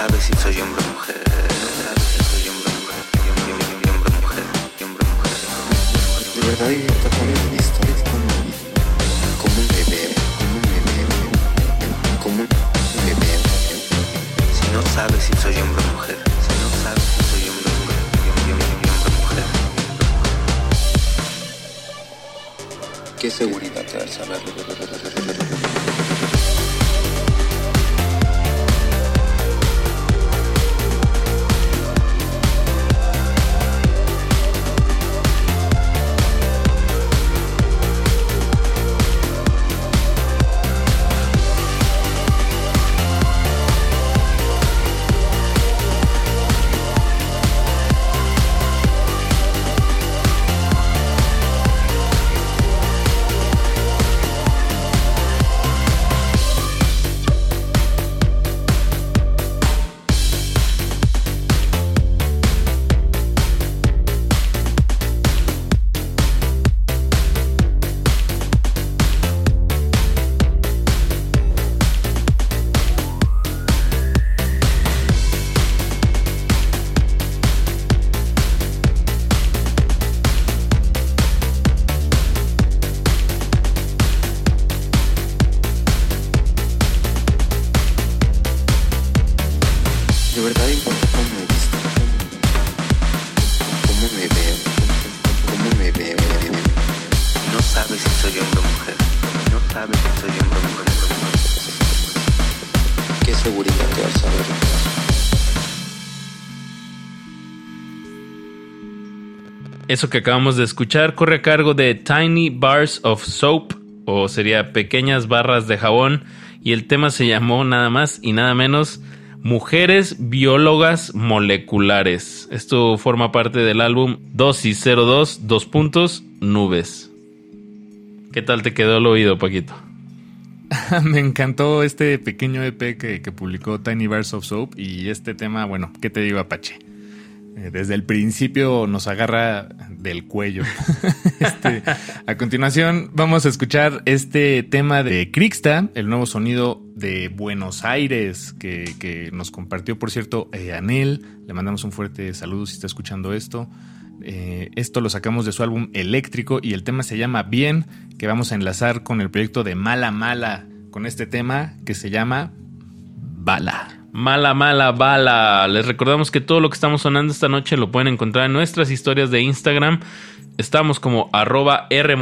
Sabes si soy hombre o mujer. Soy hombre mujer. Hombre, hombre, hombre, mujer. Hombre, mujer. ¿De verdad importa cómo me visto? ¿Cómo me veo? ¿Cómo me veo? Si no sabes si soy hombre o mujer. Si no sabes si soy hombre. Hombre, hombre, hombre, mujer. ¿Qué seguridad te da? Eso que acabamos de escuchar corre a cargo de Tiny Bars of Soap, o sería Pequeñas Barras de Jabón, y el tema se llamó nada más y nada menos Mujeres Biólogas Moleculares. Esto forma parte del álbum Dosis 02, dos puntos, nubes. ¿Qué tal te quedó el oído, Paquito? Me encantó este pequeño EP que, que publicó Tiny Bars of Soap y este tema, bueno, ¿qué te digo, Apache? Eh, Desde el principio nos agarra del cuello. Este, a continuación vamos a escuchar este tema de Crixta, el nuevo sonido de Buenos Aires que, que nos compartió, por cierto, eh, Anel. Le mandamos un fuerte saludo si está escuchando esto. Eh, esto lo sacamos de su álbum Eléctrico y el tema se llama Bien, que vamos a enlazar con el proyecto de Mala Mala, con este tema que se llama Bala. Mala, mala, bala. Les recordamos que todo lo que estamos sonando esta noche lo pueden encontrar en nuestras historias de Instagram. Estamos como arroba R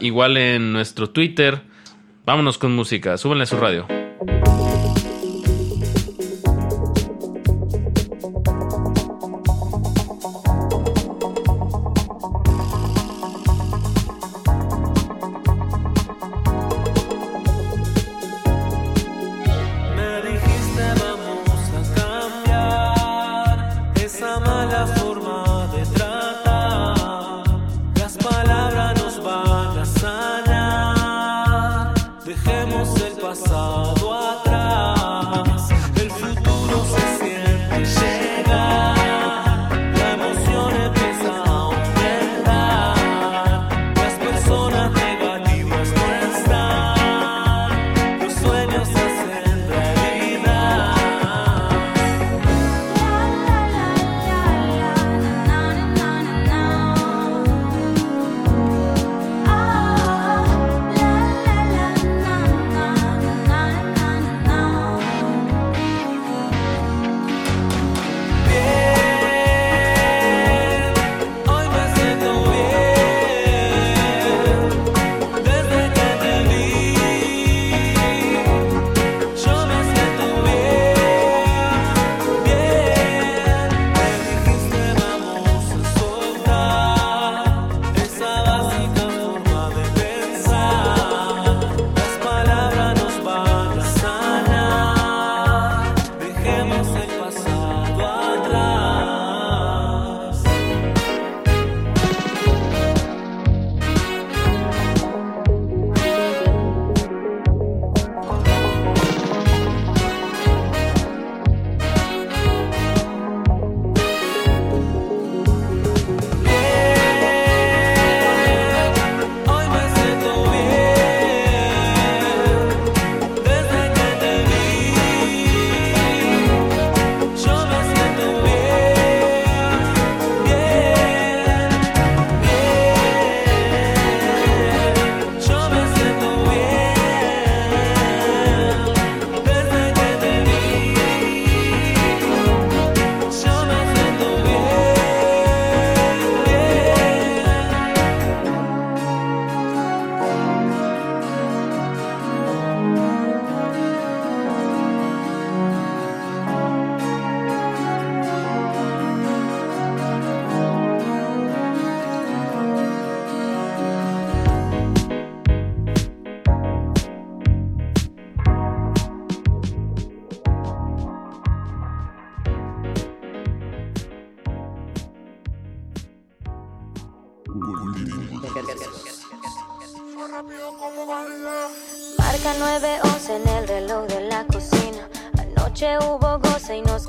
igual en nuestro Twitter. Vámonos con música, súbenle a su radio.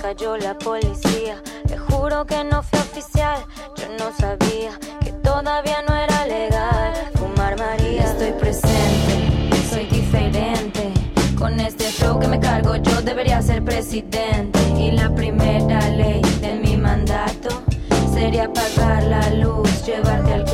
Cayó la policía. Le juro que no fue oficial, yo no sabía que todavía no era legal fumar María. Estoy presente, soy diferente. Con este flow que me cargo, yo debería ser presidente. Y la primera ley de mi mandato sería apagar la luz, llevarte al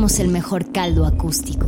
El mejor caldo acústico.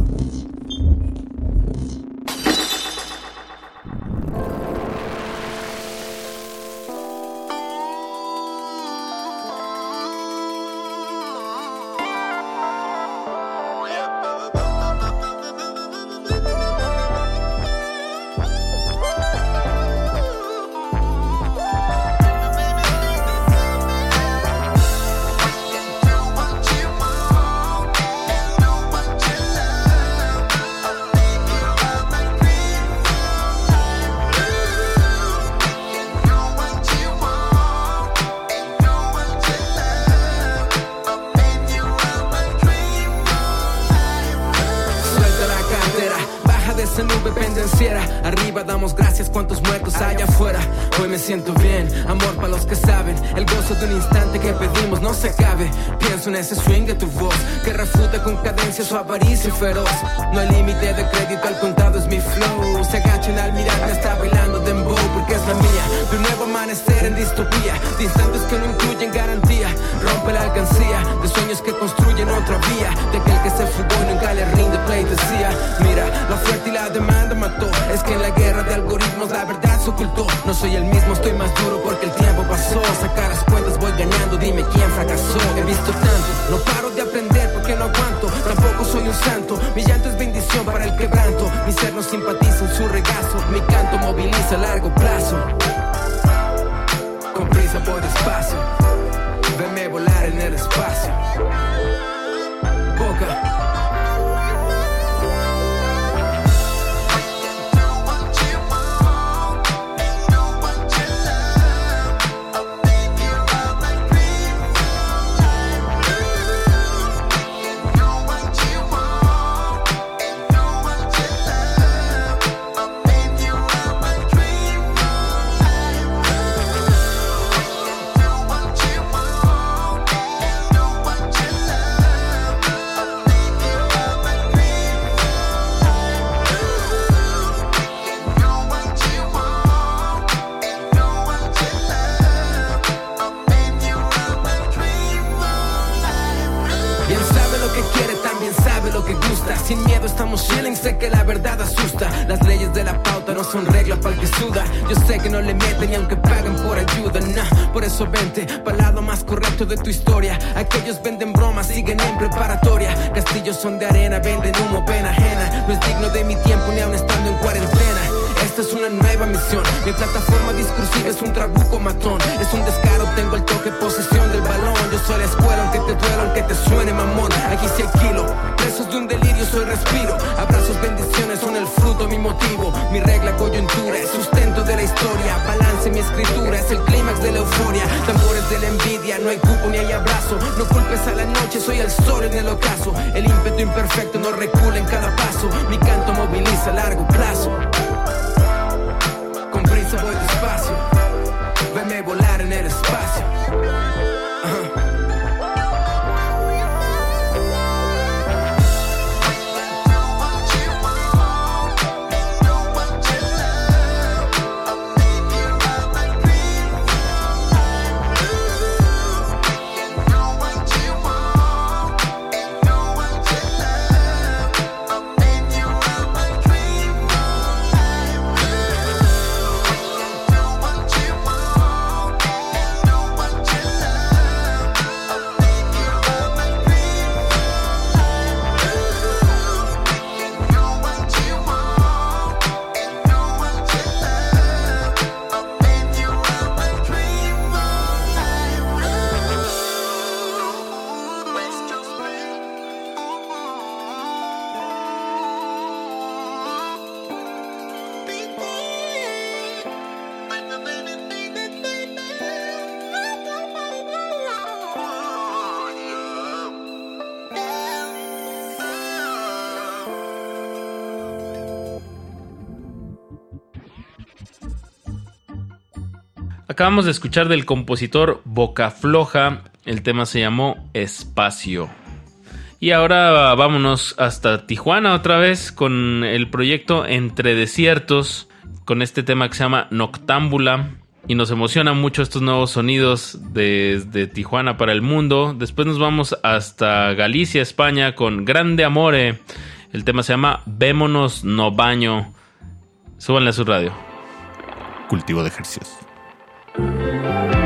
En ese swing de tu voz que refuta con cadencia su avaricia feroz. No hay límite de crédito, al contado es mi flow. Se agachan al mirarme, está bailando dembow porque es la mía. De un nuevo amanecer en distopía, de instantes que no incluyen garantía. Rompe la alcancía de sueños que construyen otra vía. De aquel que se fugó y nunca le rinde play decía. Mira, la oferta y la demanda mató. Es que en la guerra de algoritmos la verdad se ocultó. No soy el mismo, estoy más duro porque el quién fracasó. He visto tanto, no paro de aprender porque no aguanto. Tampoco soy un santo, mi llanto es bendición para el quebranto. Mi ser no simpatiza en su regazo, mi canto moviliza a largo plazo. Con prisa voy despacio. Veme volar en el espacio. Boca. Que suda. Yo sé que no le meten ni aunque paguen por ayuda, nah. Por eso vente, para lado más correcto de tu historia. Aquellos venden bromas, siguen en preparatoria. Castillos son de arena, venden humo, pena ajena. No es digno de mi tiempo ni aun estando en cuarentena. Esta es una nueva misión. Mi plataforma discursiva es un trabuco matón. Es un descaro, tengo el toque, posesión del balón. Yo soy la escuela, aunque te duela, aunque te suene mamón. Aquí sí hay. Presos de un delirio, soy respiro. Abrazos, bendiciones son el fruto, mi motivo. Mi regla, coyuntura, es sustento de la historia. Balance, mi escritura, es el clímax de la euforia. Tambores de la envidia, no hay cupo ni hay abrazo. No culpes a la noche, soy el sol en el ocaso. El ímpetu imperfecto no recula en cada paso. Mi canto moviliza a largo plazo. Voy despacio. Veme volar en el espacio. Acabamos de escuchar del compositor Boca Floja. El tema se llamó Espacio. Y ahora vámonos hasta Tijuana otra vez con el proyecto Entre Desiertos, con este tema que se llama Noctámbula. Y nos emocionan mucho estos nuevos sonidos desde Tijuana para el mundo. Después nos vamos hasta Galicia, España, con Grande Amore. El tema se llama Vémonos no baño. Súbanle a su radio. Cultivo de ejercicios. Bye.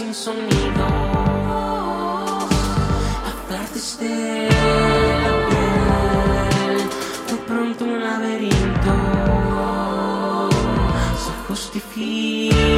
sin sonido. Apartes de la piel, de pronto un laberinto se justifica.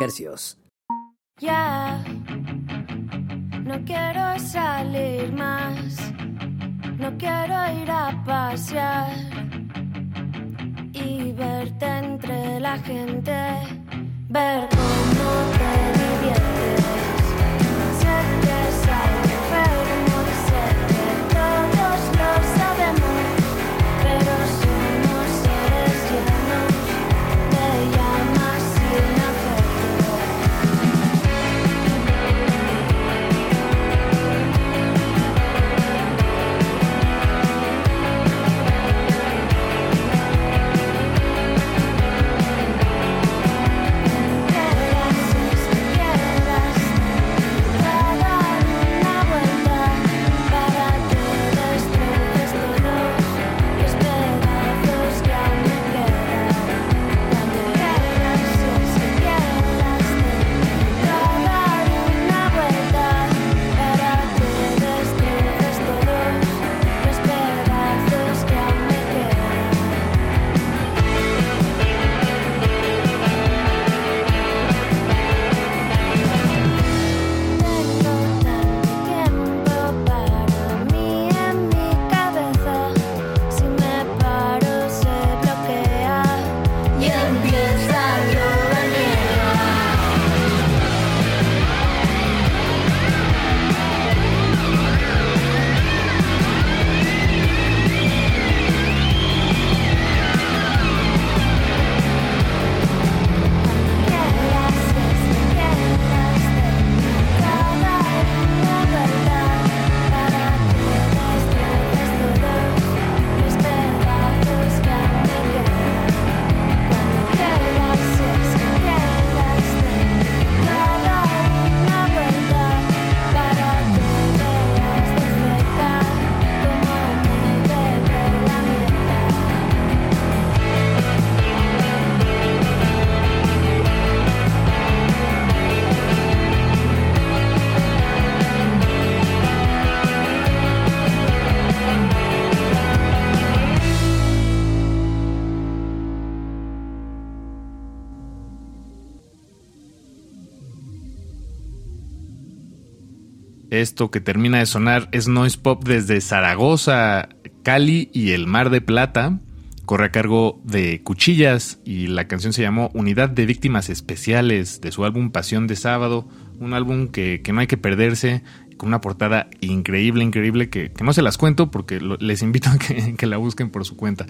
Hercios. Ya, no quiero salir más, no quiero ir a pasear y verte entre la gente, ver cómo te diviertes. Sé que es algo enfermo y sé que todos lo sabemos, Esto que termina de sonar es noise pop desde Zaragoza, Cali y el Mar de Plata. Corre a cargo de Cuchillas y la canción se llamó Unidad de Víctimas Especiales de su álbum Pasión de Sábado. Un álbum que, que no hay que perderse, con una portada increíble, increíble, que, que no se las cuento porque les invito a que, que la busquen por su cuenta.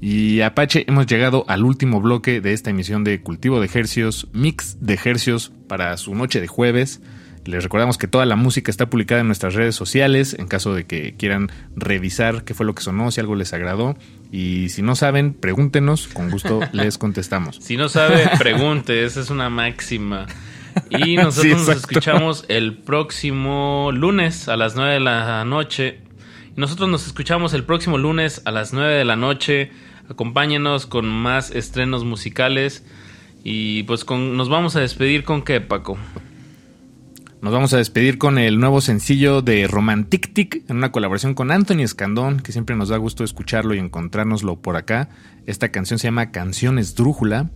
Y Apache, hemos llegado al último bloque de esta emisión de Cultivo de Hercios, mix de Hercios para su noche de jueves. Les recordamos que toda la música está publicada en nuestras redes sociales en caso de que quieran revisar qué fue lo que sonó, si algo les agradó. Y si no saben, pregúntenos, con gusto les contestamos. Si no sabe, pregunte, esa es una máxima. Y nosotros Sí, nos escuchamos el próximo lunes a las 9 de la noche. Nosotros nos escuchamos el próximo lunes a las 9 de la noche. Acompáñenos con más estrenos musicales. Y pues con, nos vamos a despedir con qué, Paco. Nos vamos a despedir con el nuevo sencillo de Romantic Tic en una colaboración con Anthony Escandón, que siempre nos da gusto escucharlo y encontrárnoslo por acá. Esta canción se llama Canciones Drújula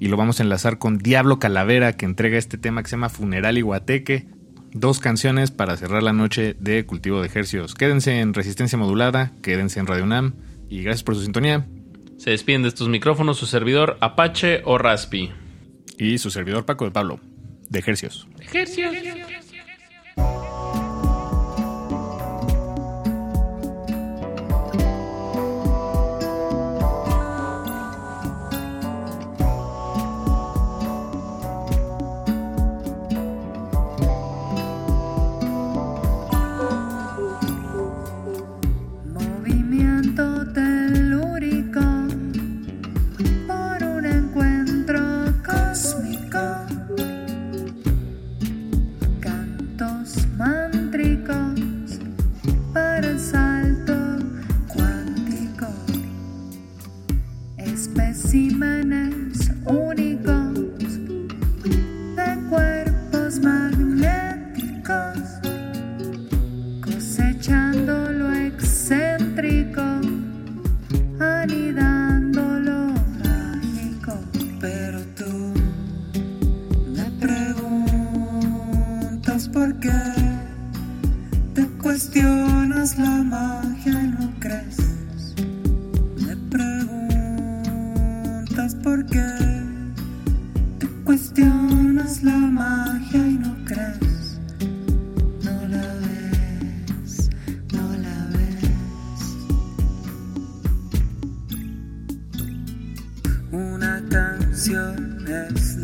y lo vamos a enlazar con Diablo Calavera, que entrega este tema que se llama Funeral y Guateque. Dos canciones para cerrar la noche de Cultivo de Ejercios. Quédense en Resistencia Modulada, quédense en Radio UNAM y gracias por su sintonía. Se despiden de estos micrófonos su servidor Apache o Raspi. Y su servidor Paco de Pablo, de. Movimiento canciones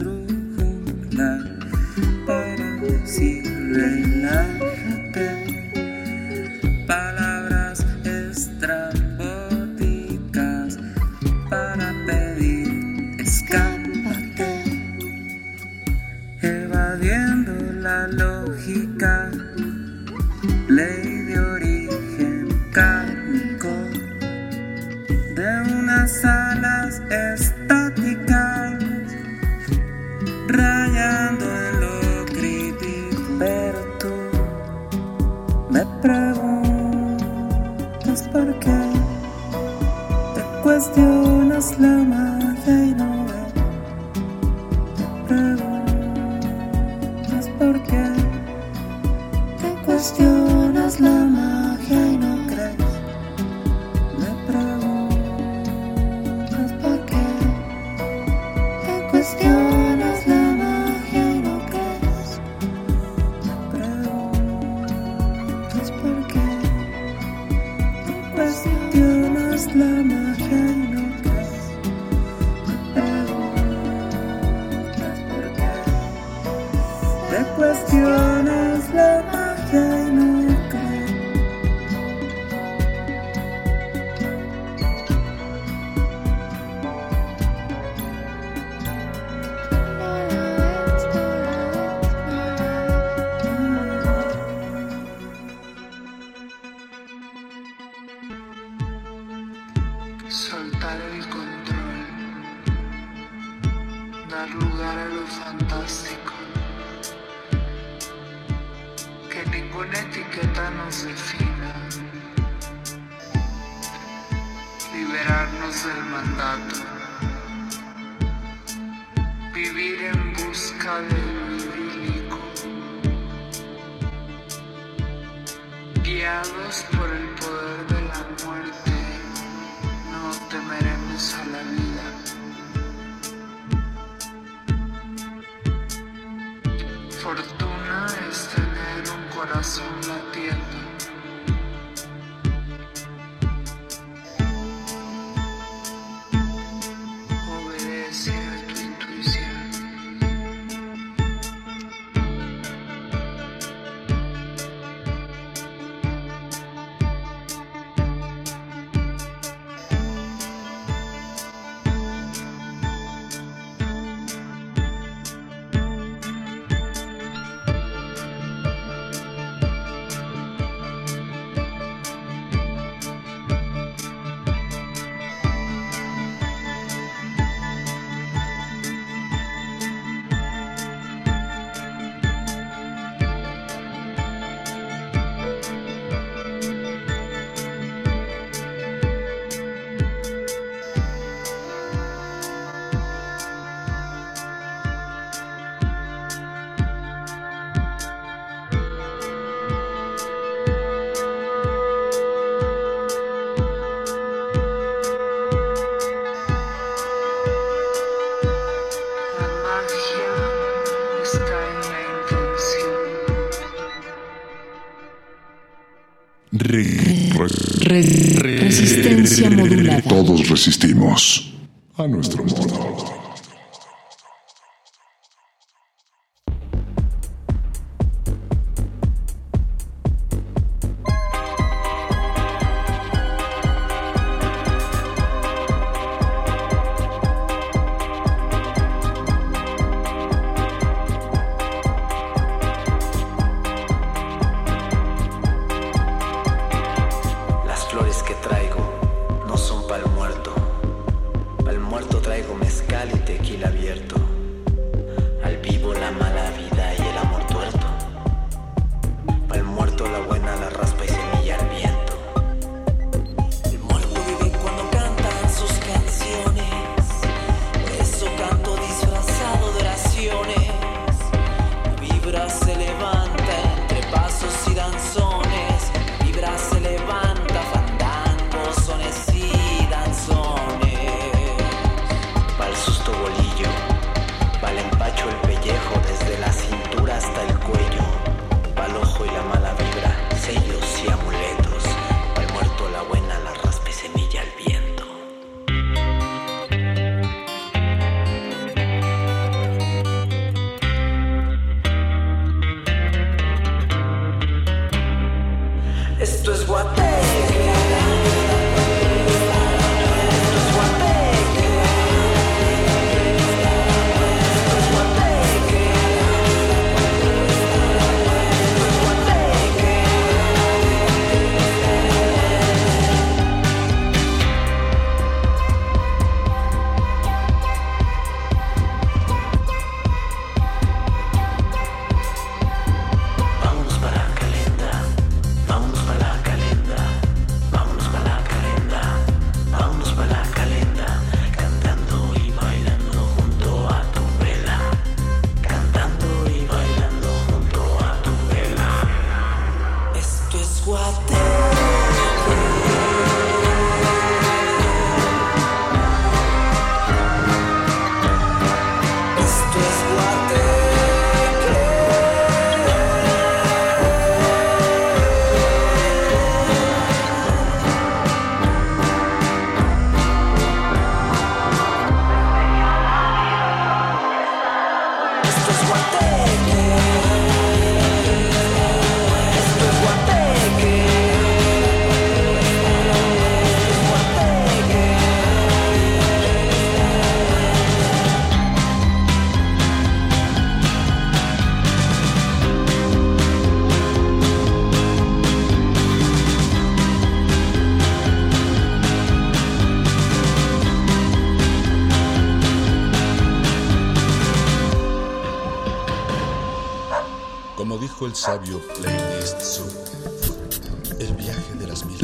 Resistencia modulada. Todos resistimos a nuestro modo.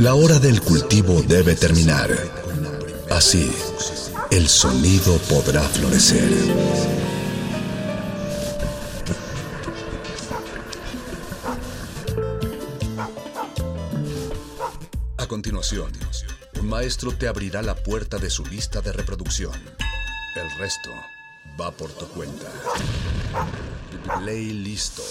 La hora del cultivo debe terminar. Así, el sonido podrá florecer. A continuación, un maestro te abrirá la puerta de su lista de reproducción. El resto va por tu cuenta. Play listo.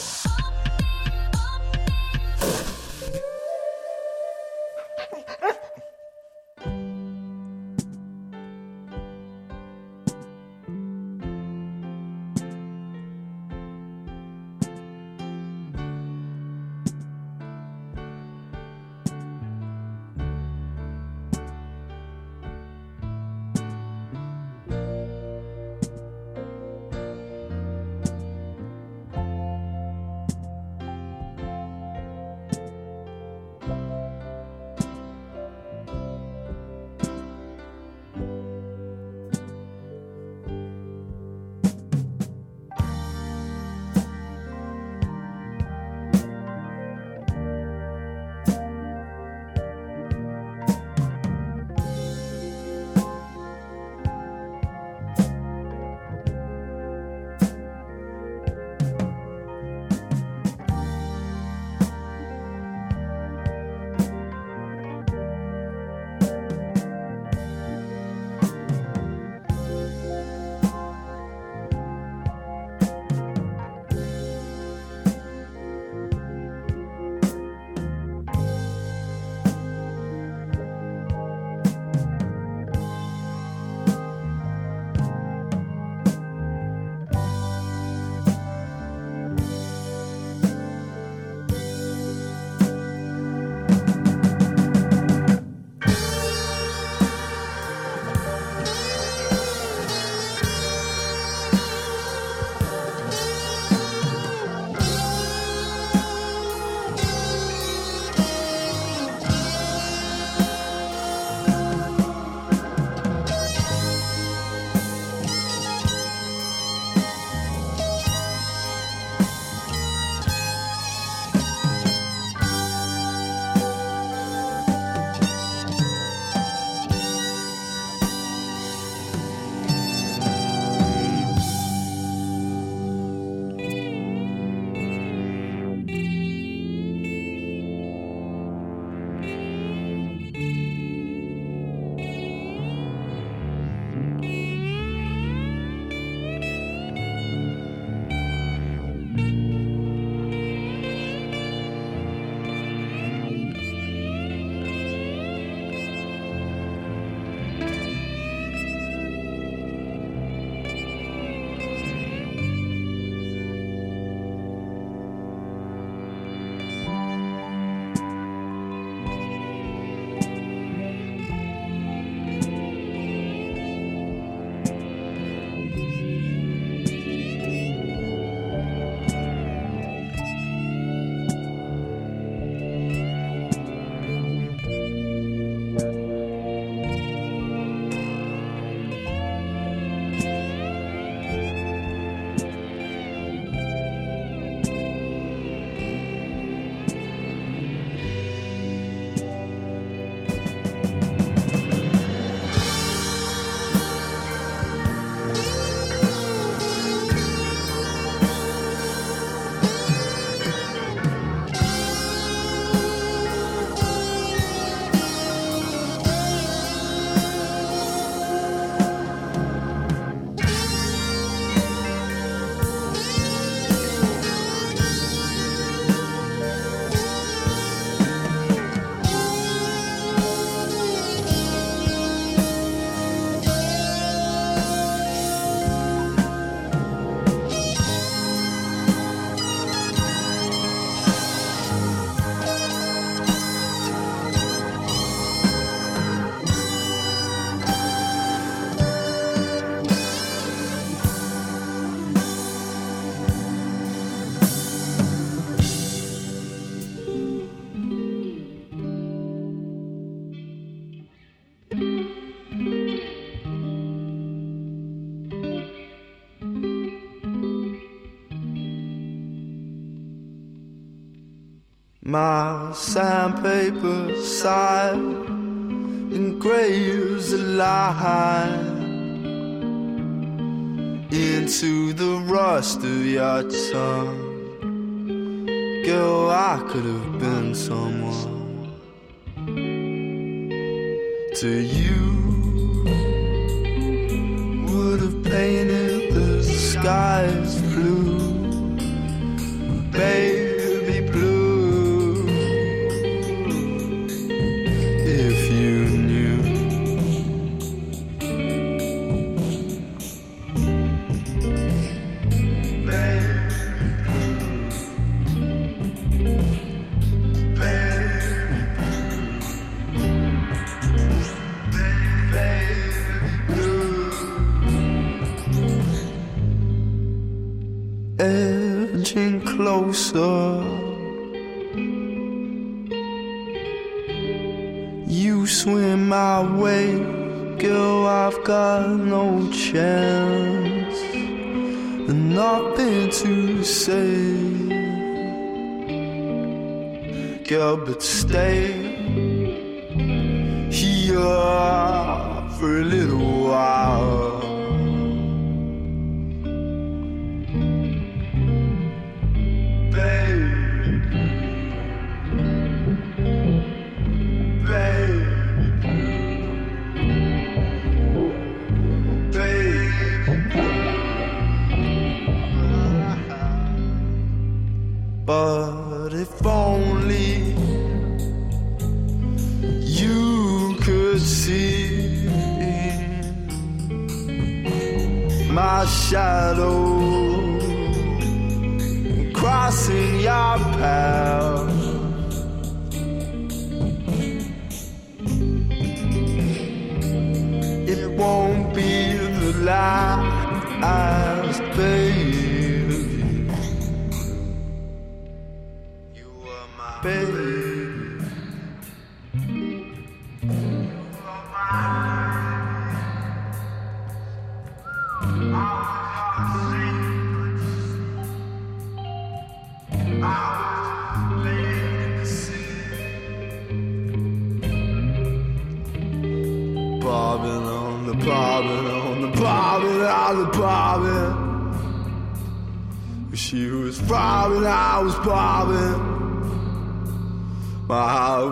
My sandpaper side engraves a line into the rust of your tongue. Girl, I could have been someone to you. Would have painted the skies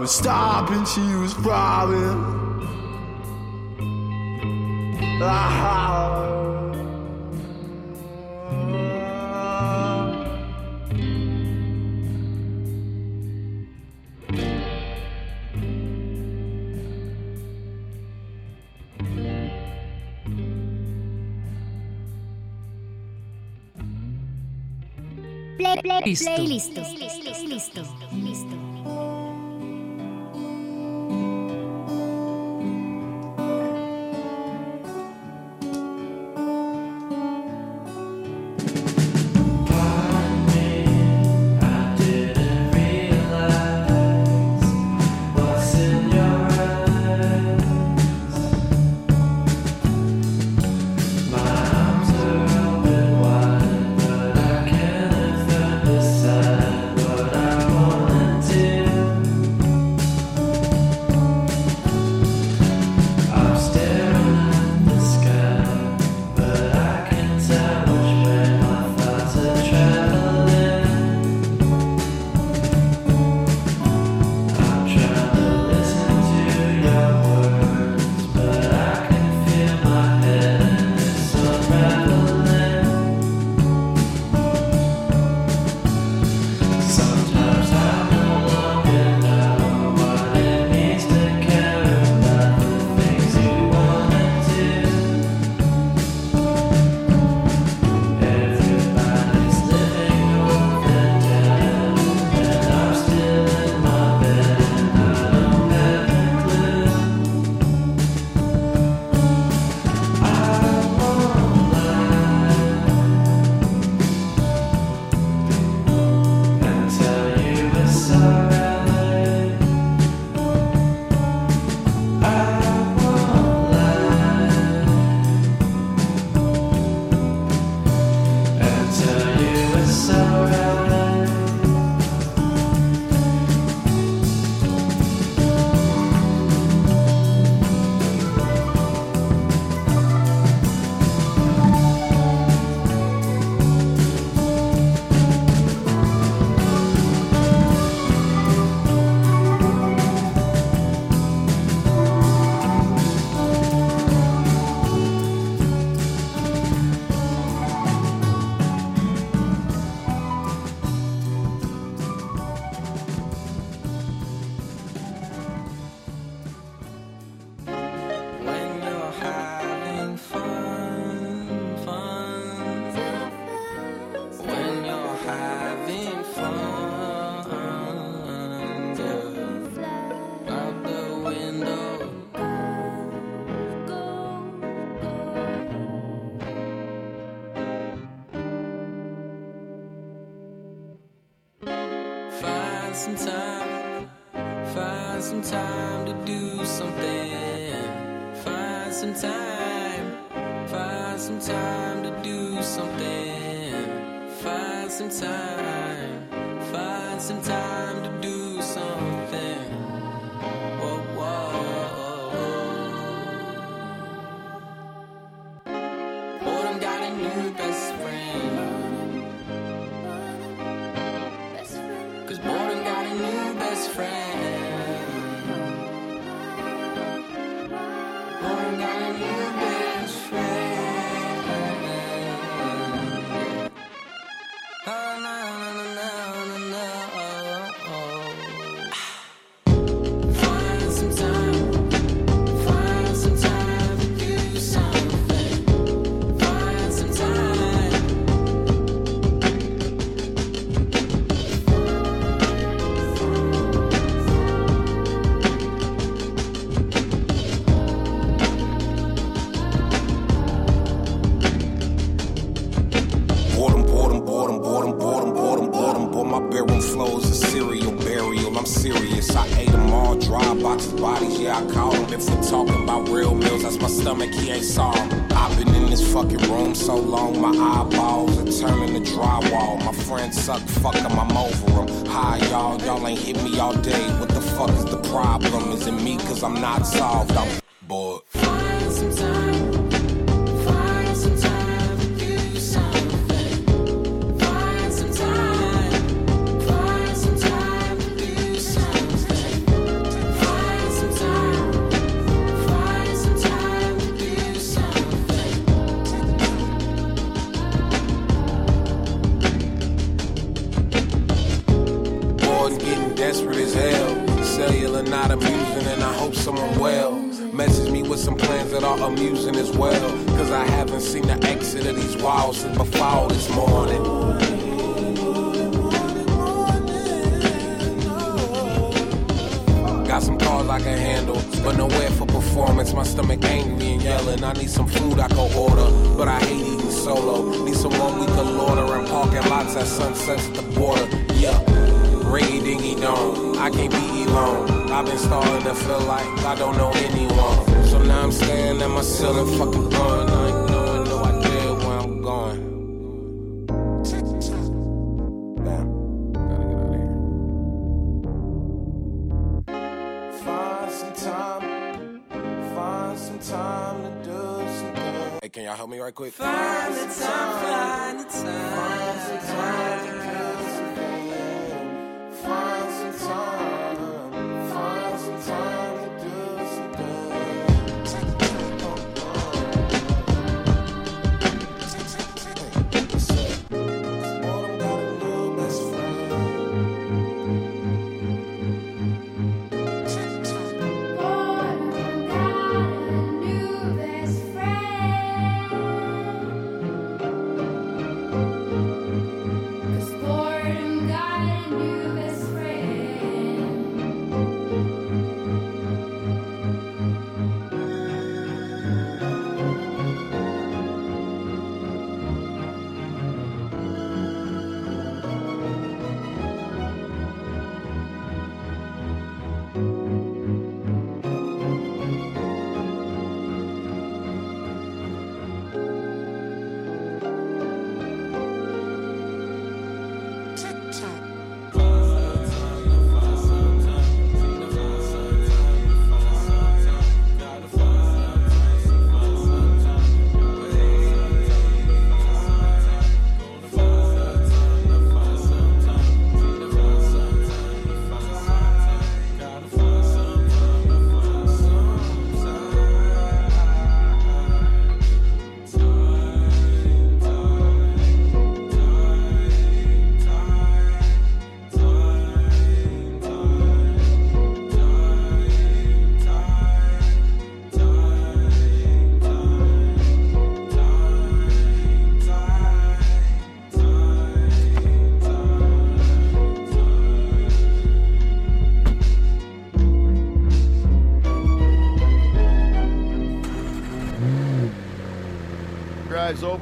was stopping, she was bobbing. Ah. Play, play, play, Listo. Playlist. Listo. Listo.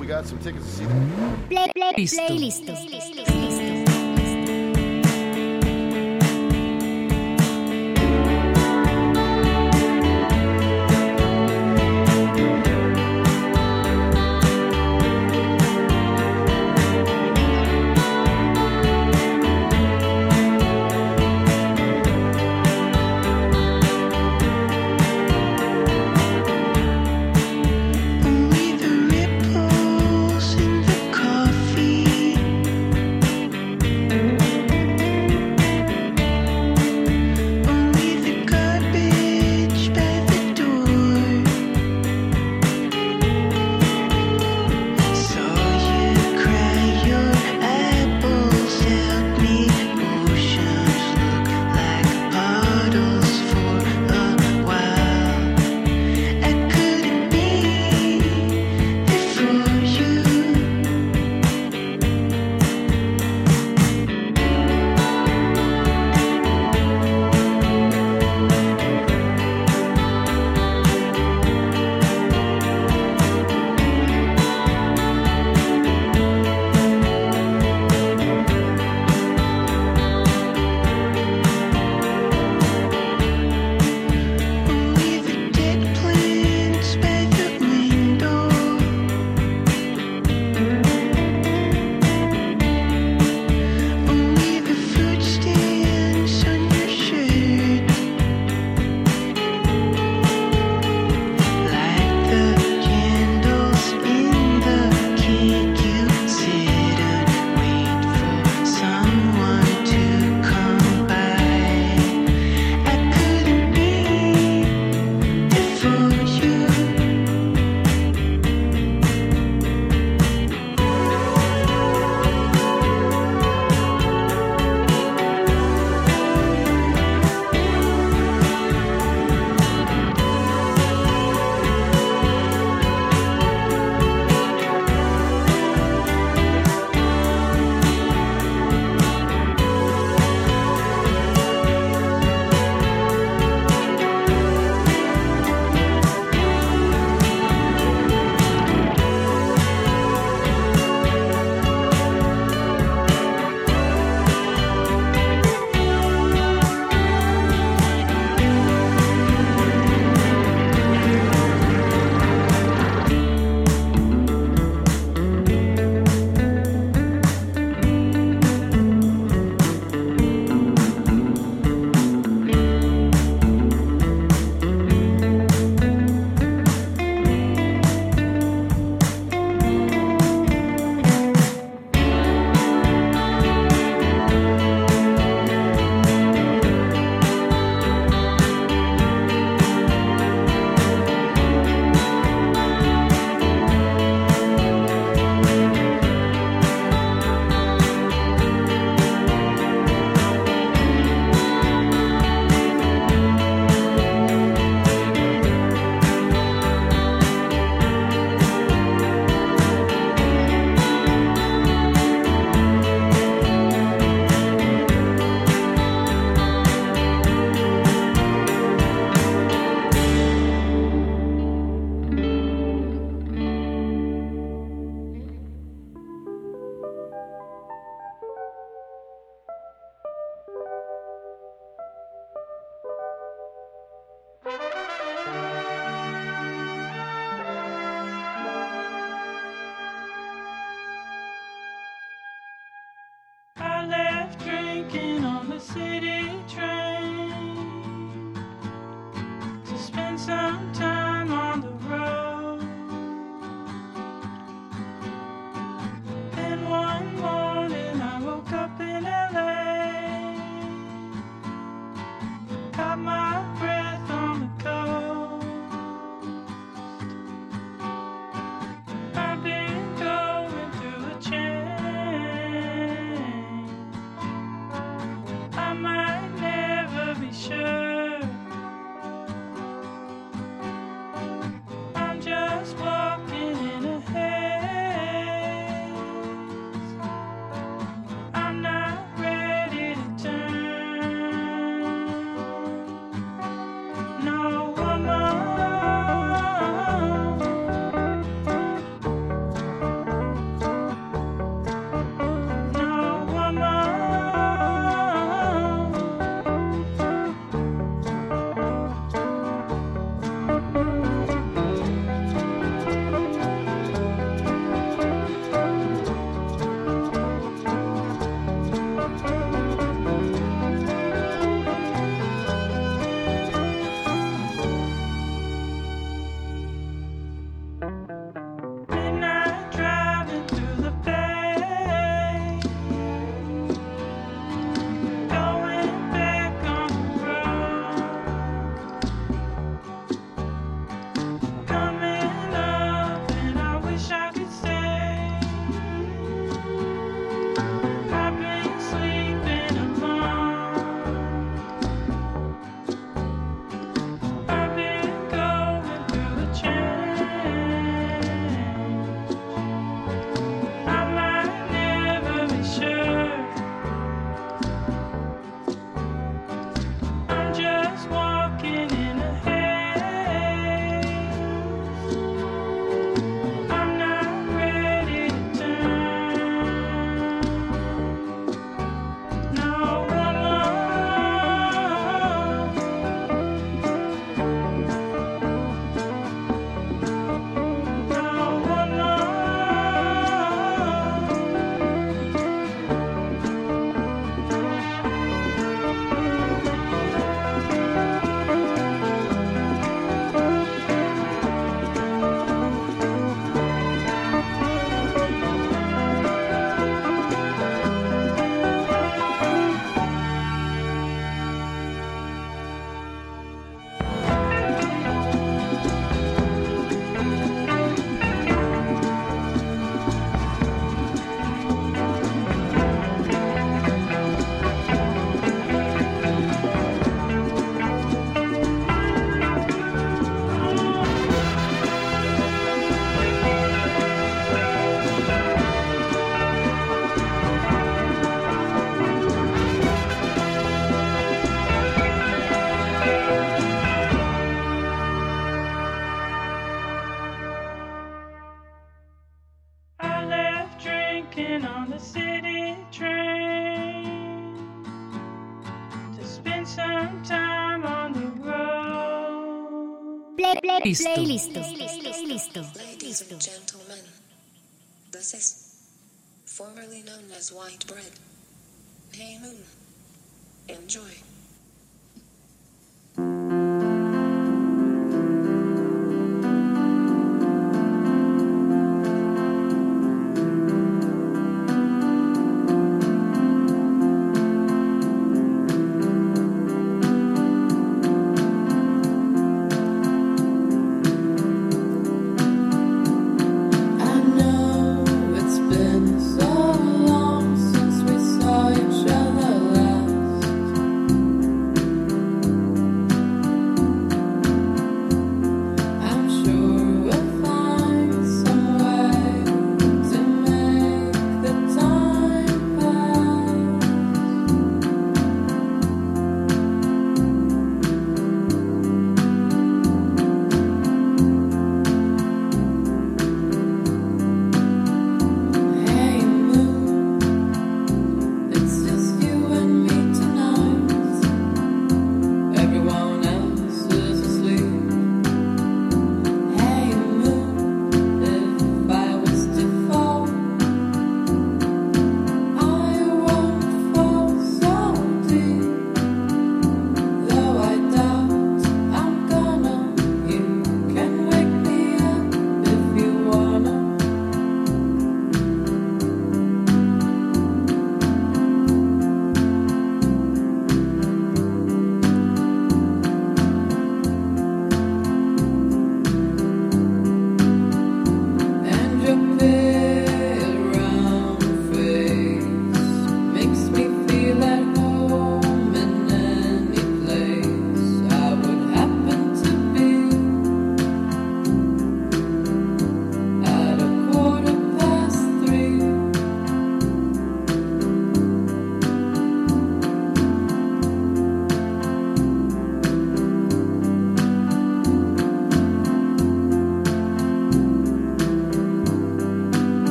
We got some tickets to see. Play, play. sometimes. Listo. Playlist. Listo. Ladies and gentlemen, this is formerly known as white bread.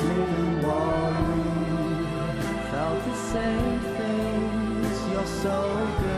dreaming felt the same things. You're so good.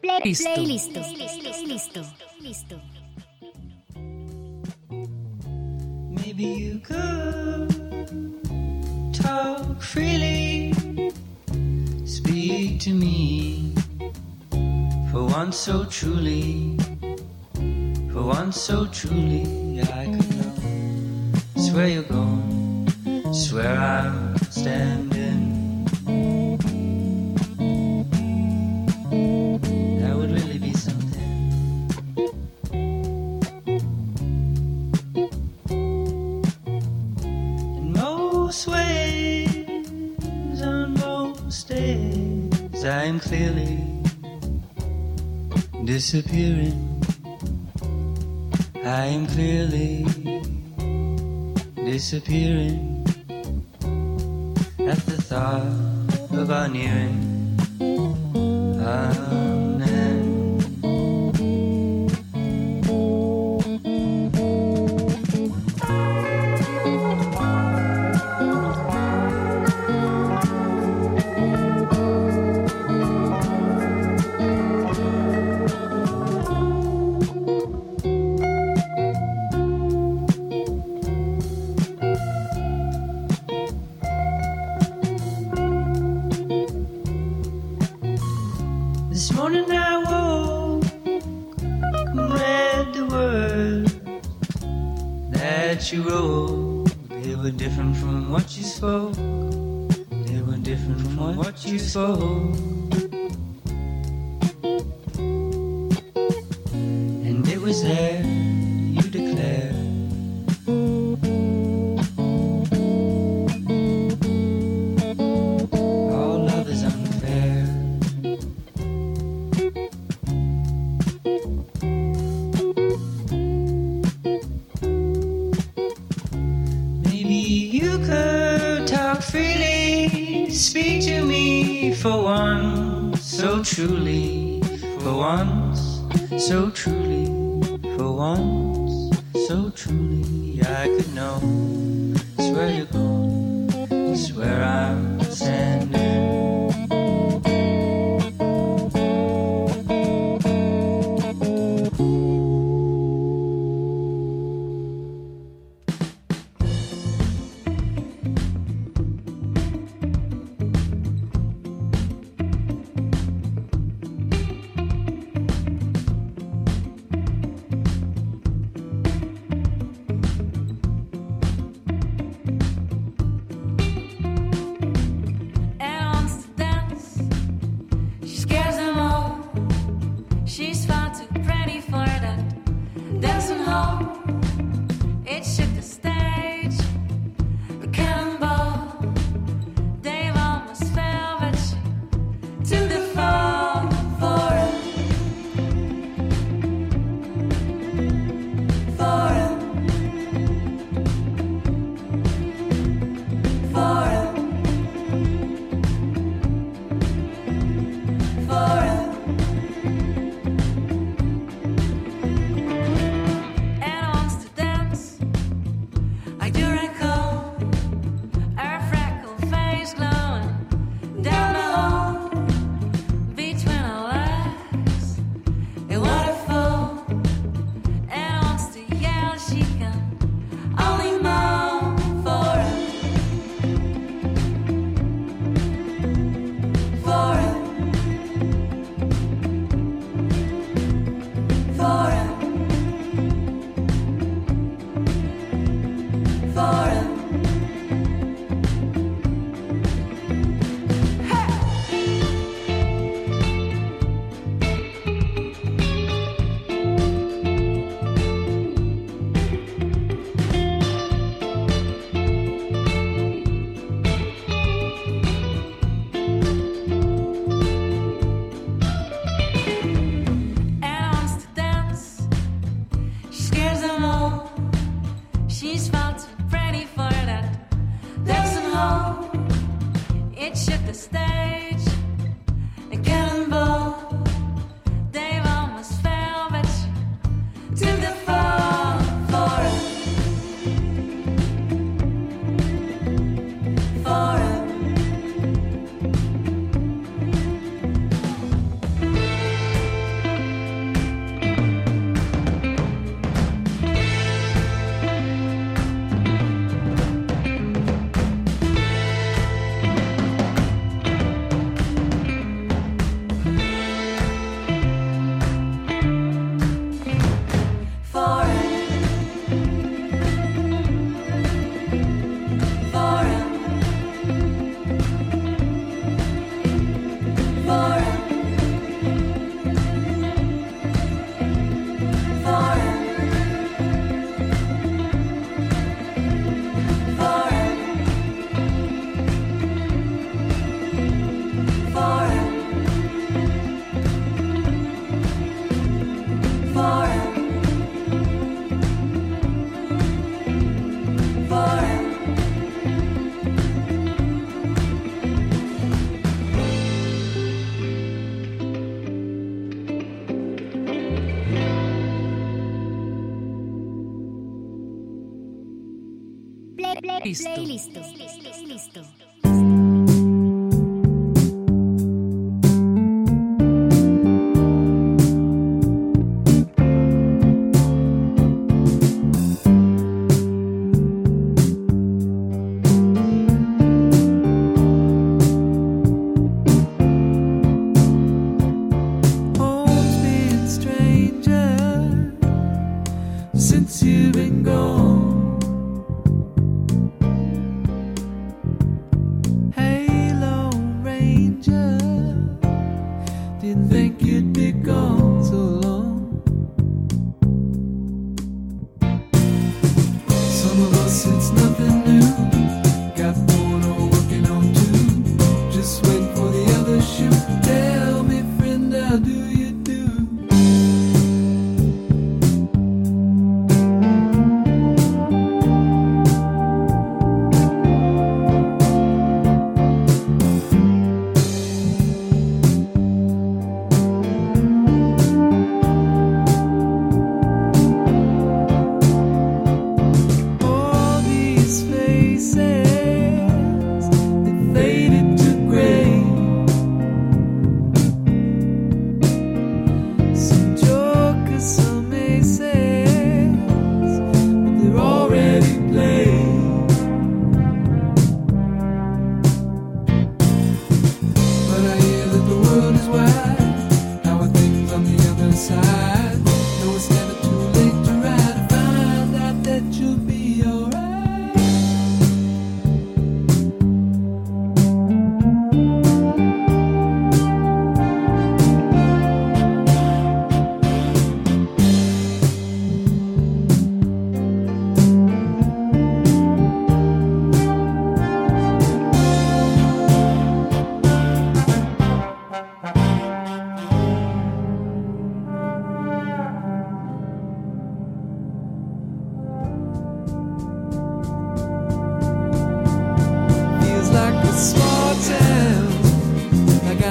play, play, listo. Listo. Listo. Maybe you could talk freely, speak to me for once so truly, for once so truly. I could know. Swear you're gone, swear I'll stand. disappear. Playlisto. Playlisto.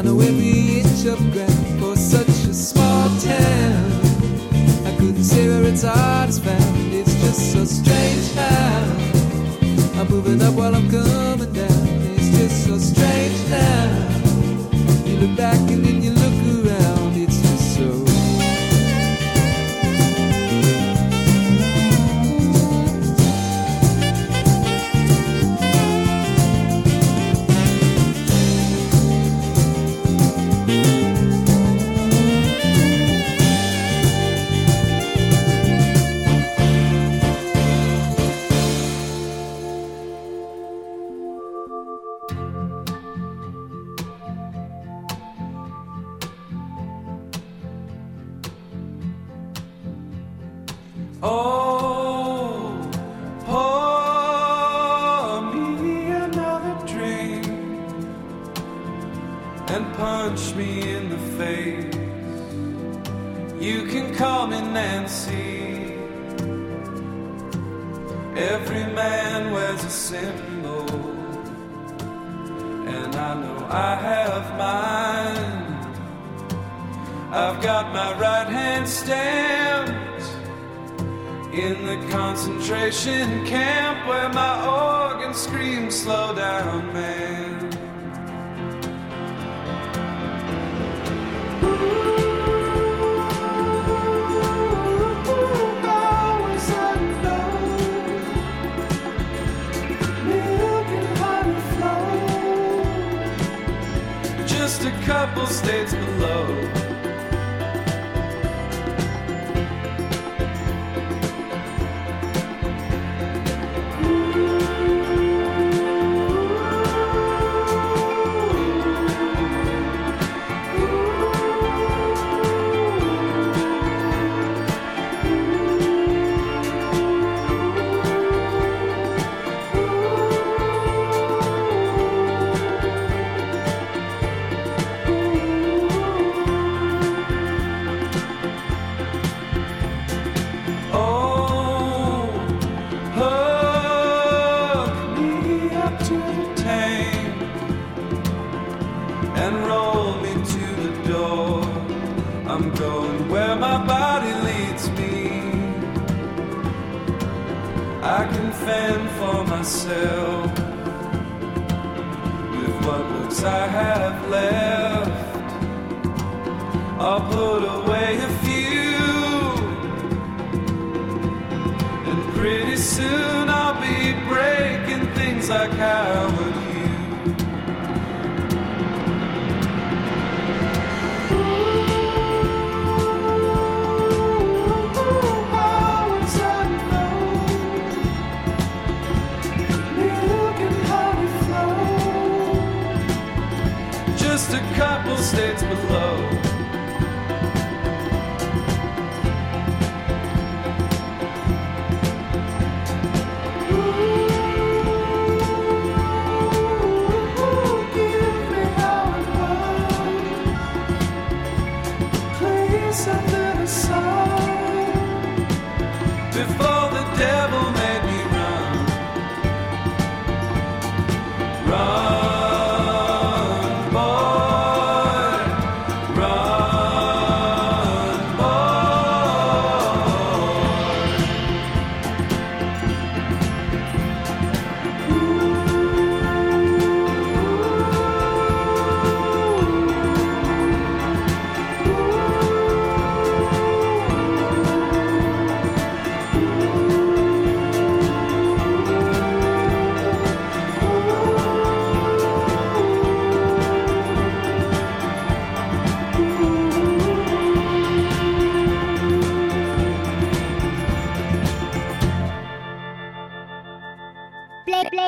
know every inch of ground for such a small town. I couldn't say where its art is found. It's just so strange how I'm moving up while I'm gone.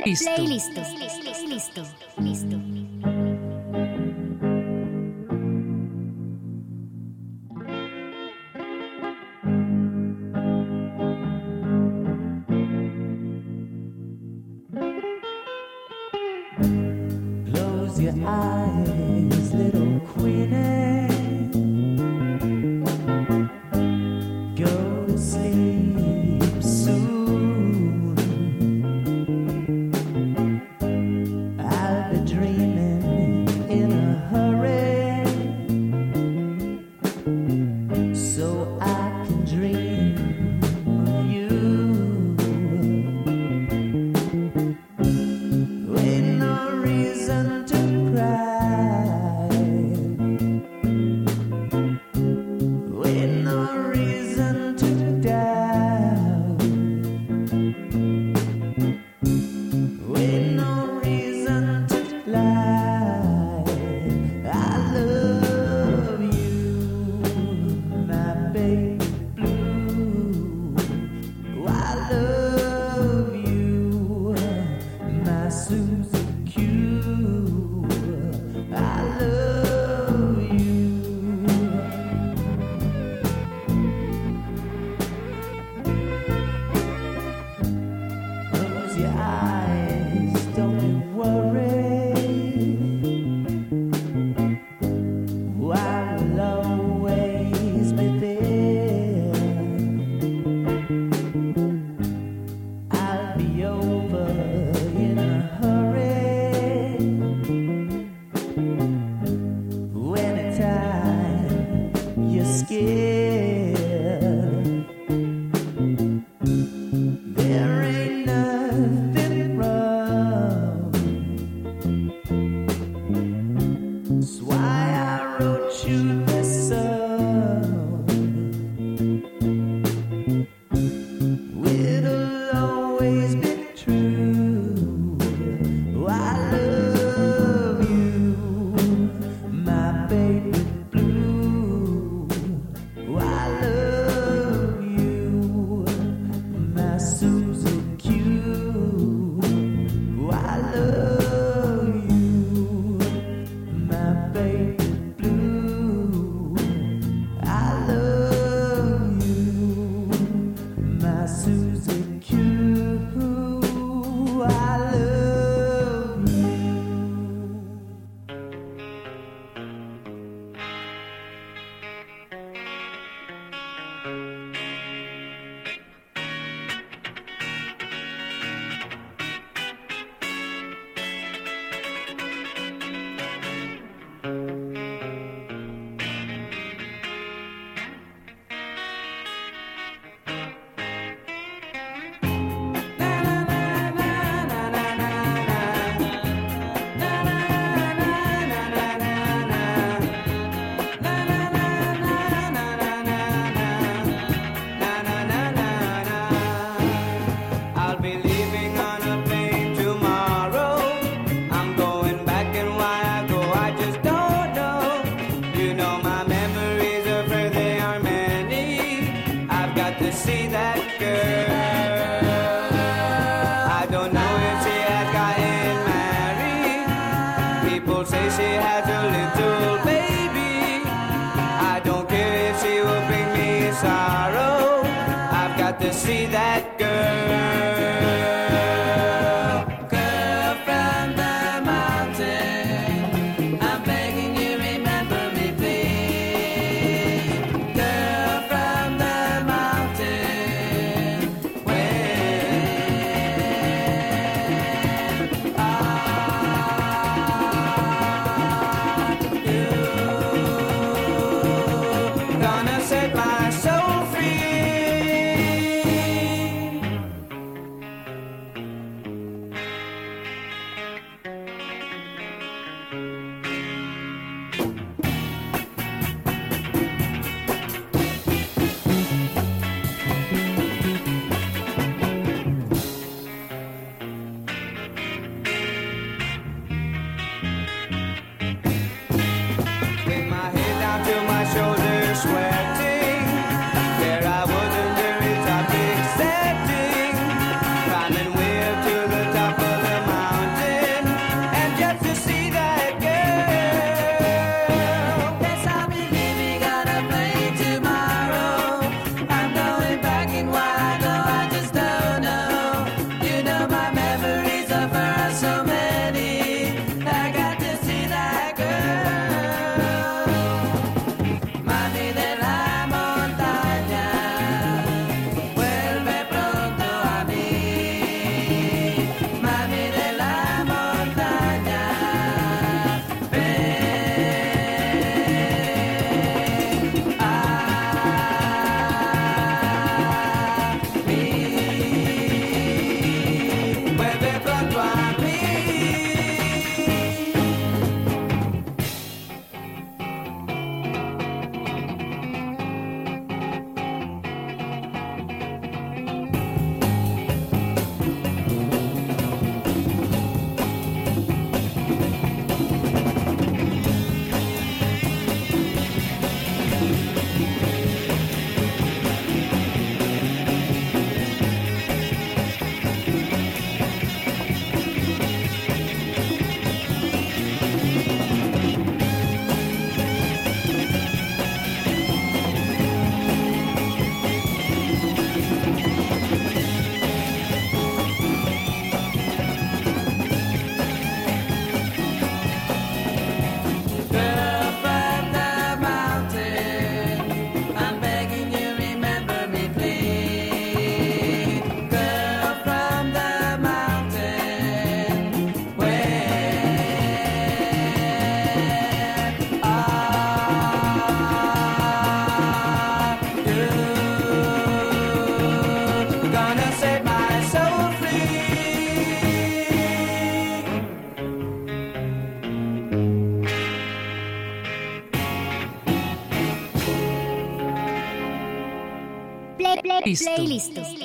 Playlist. Listo. Play.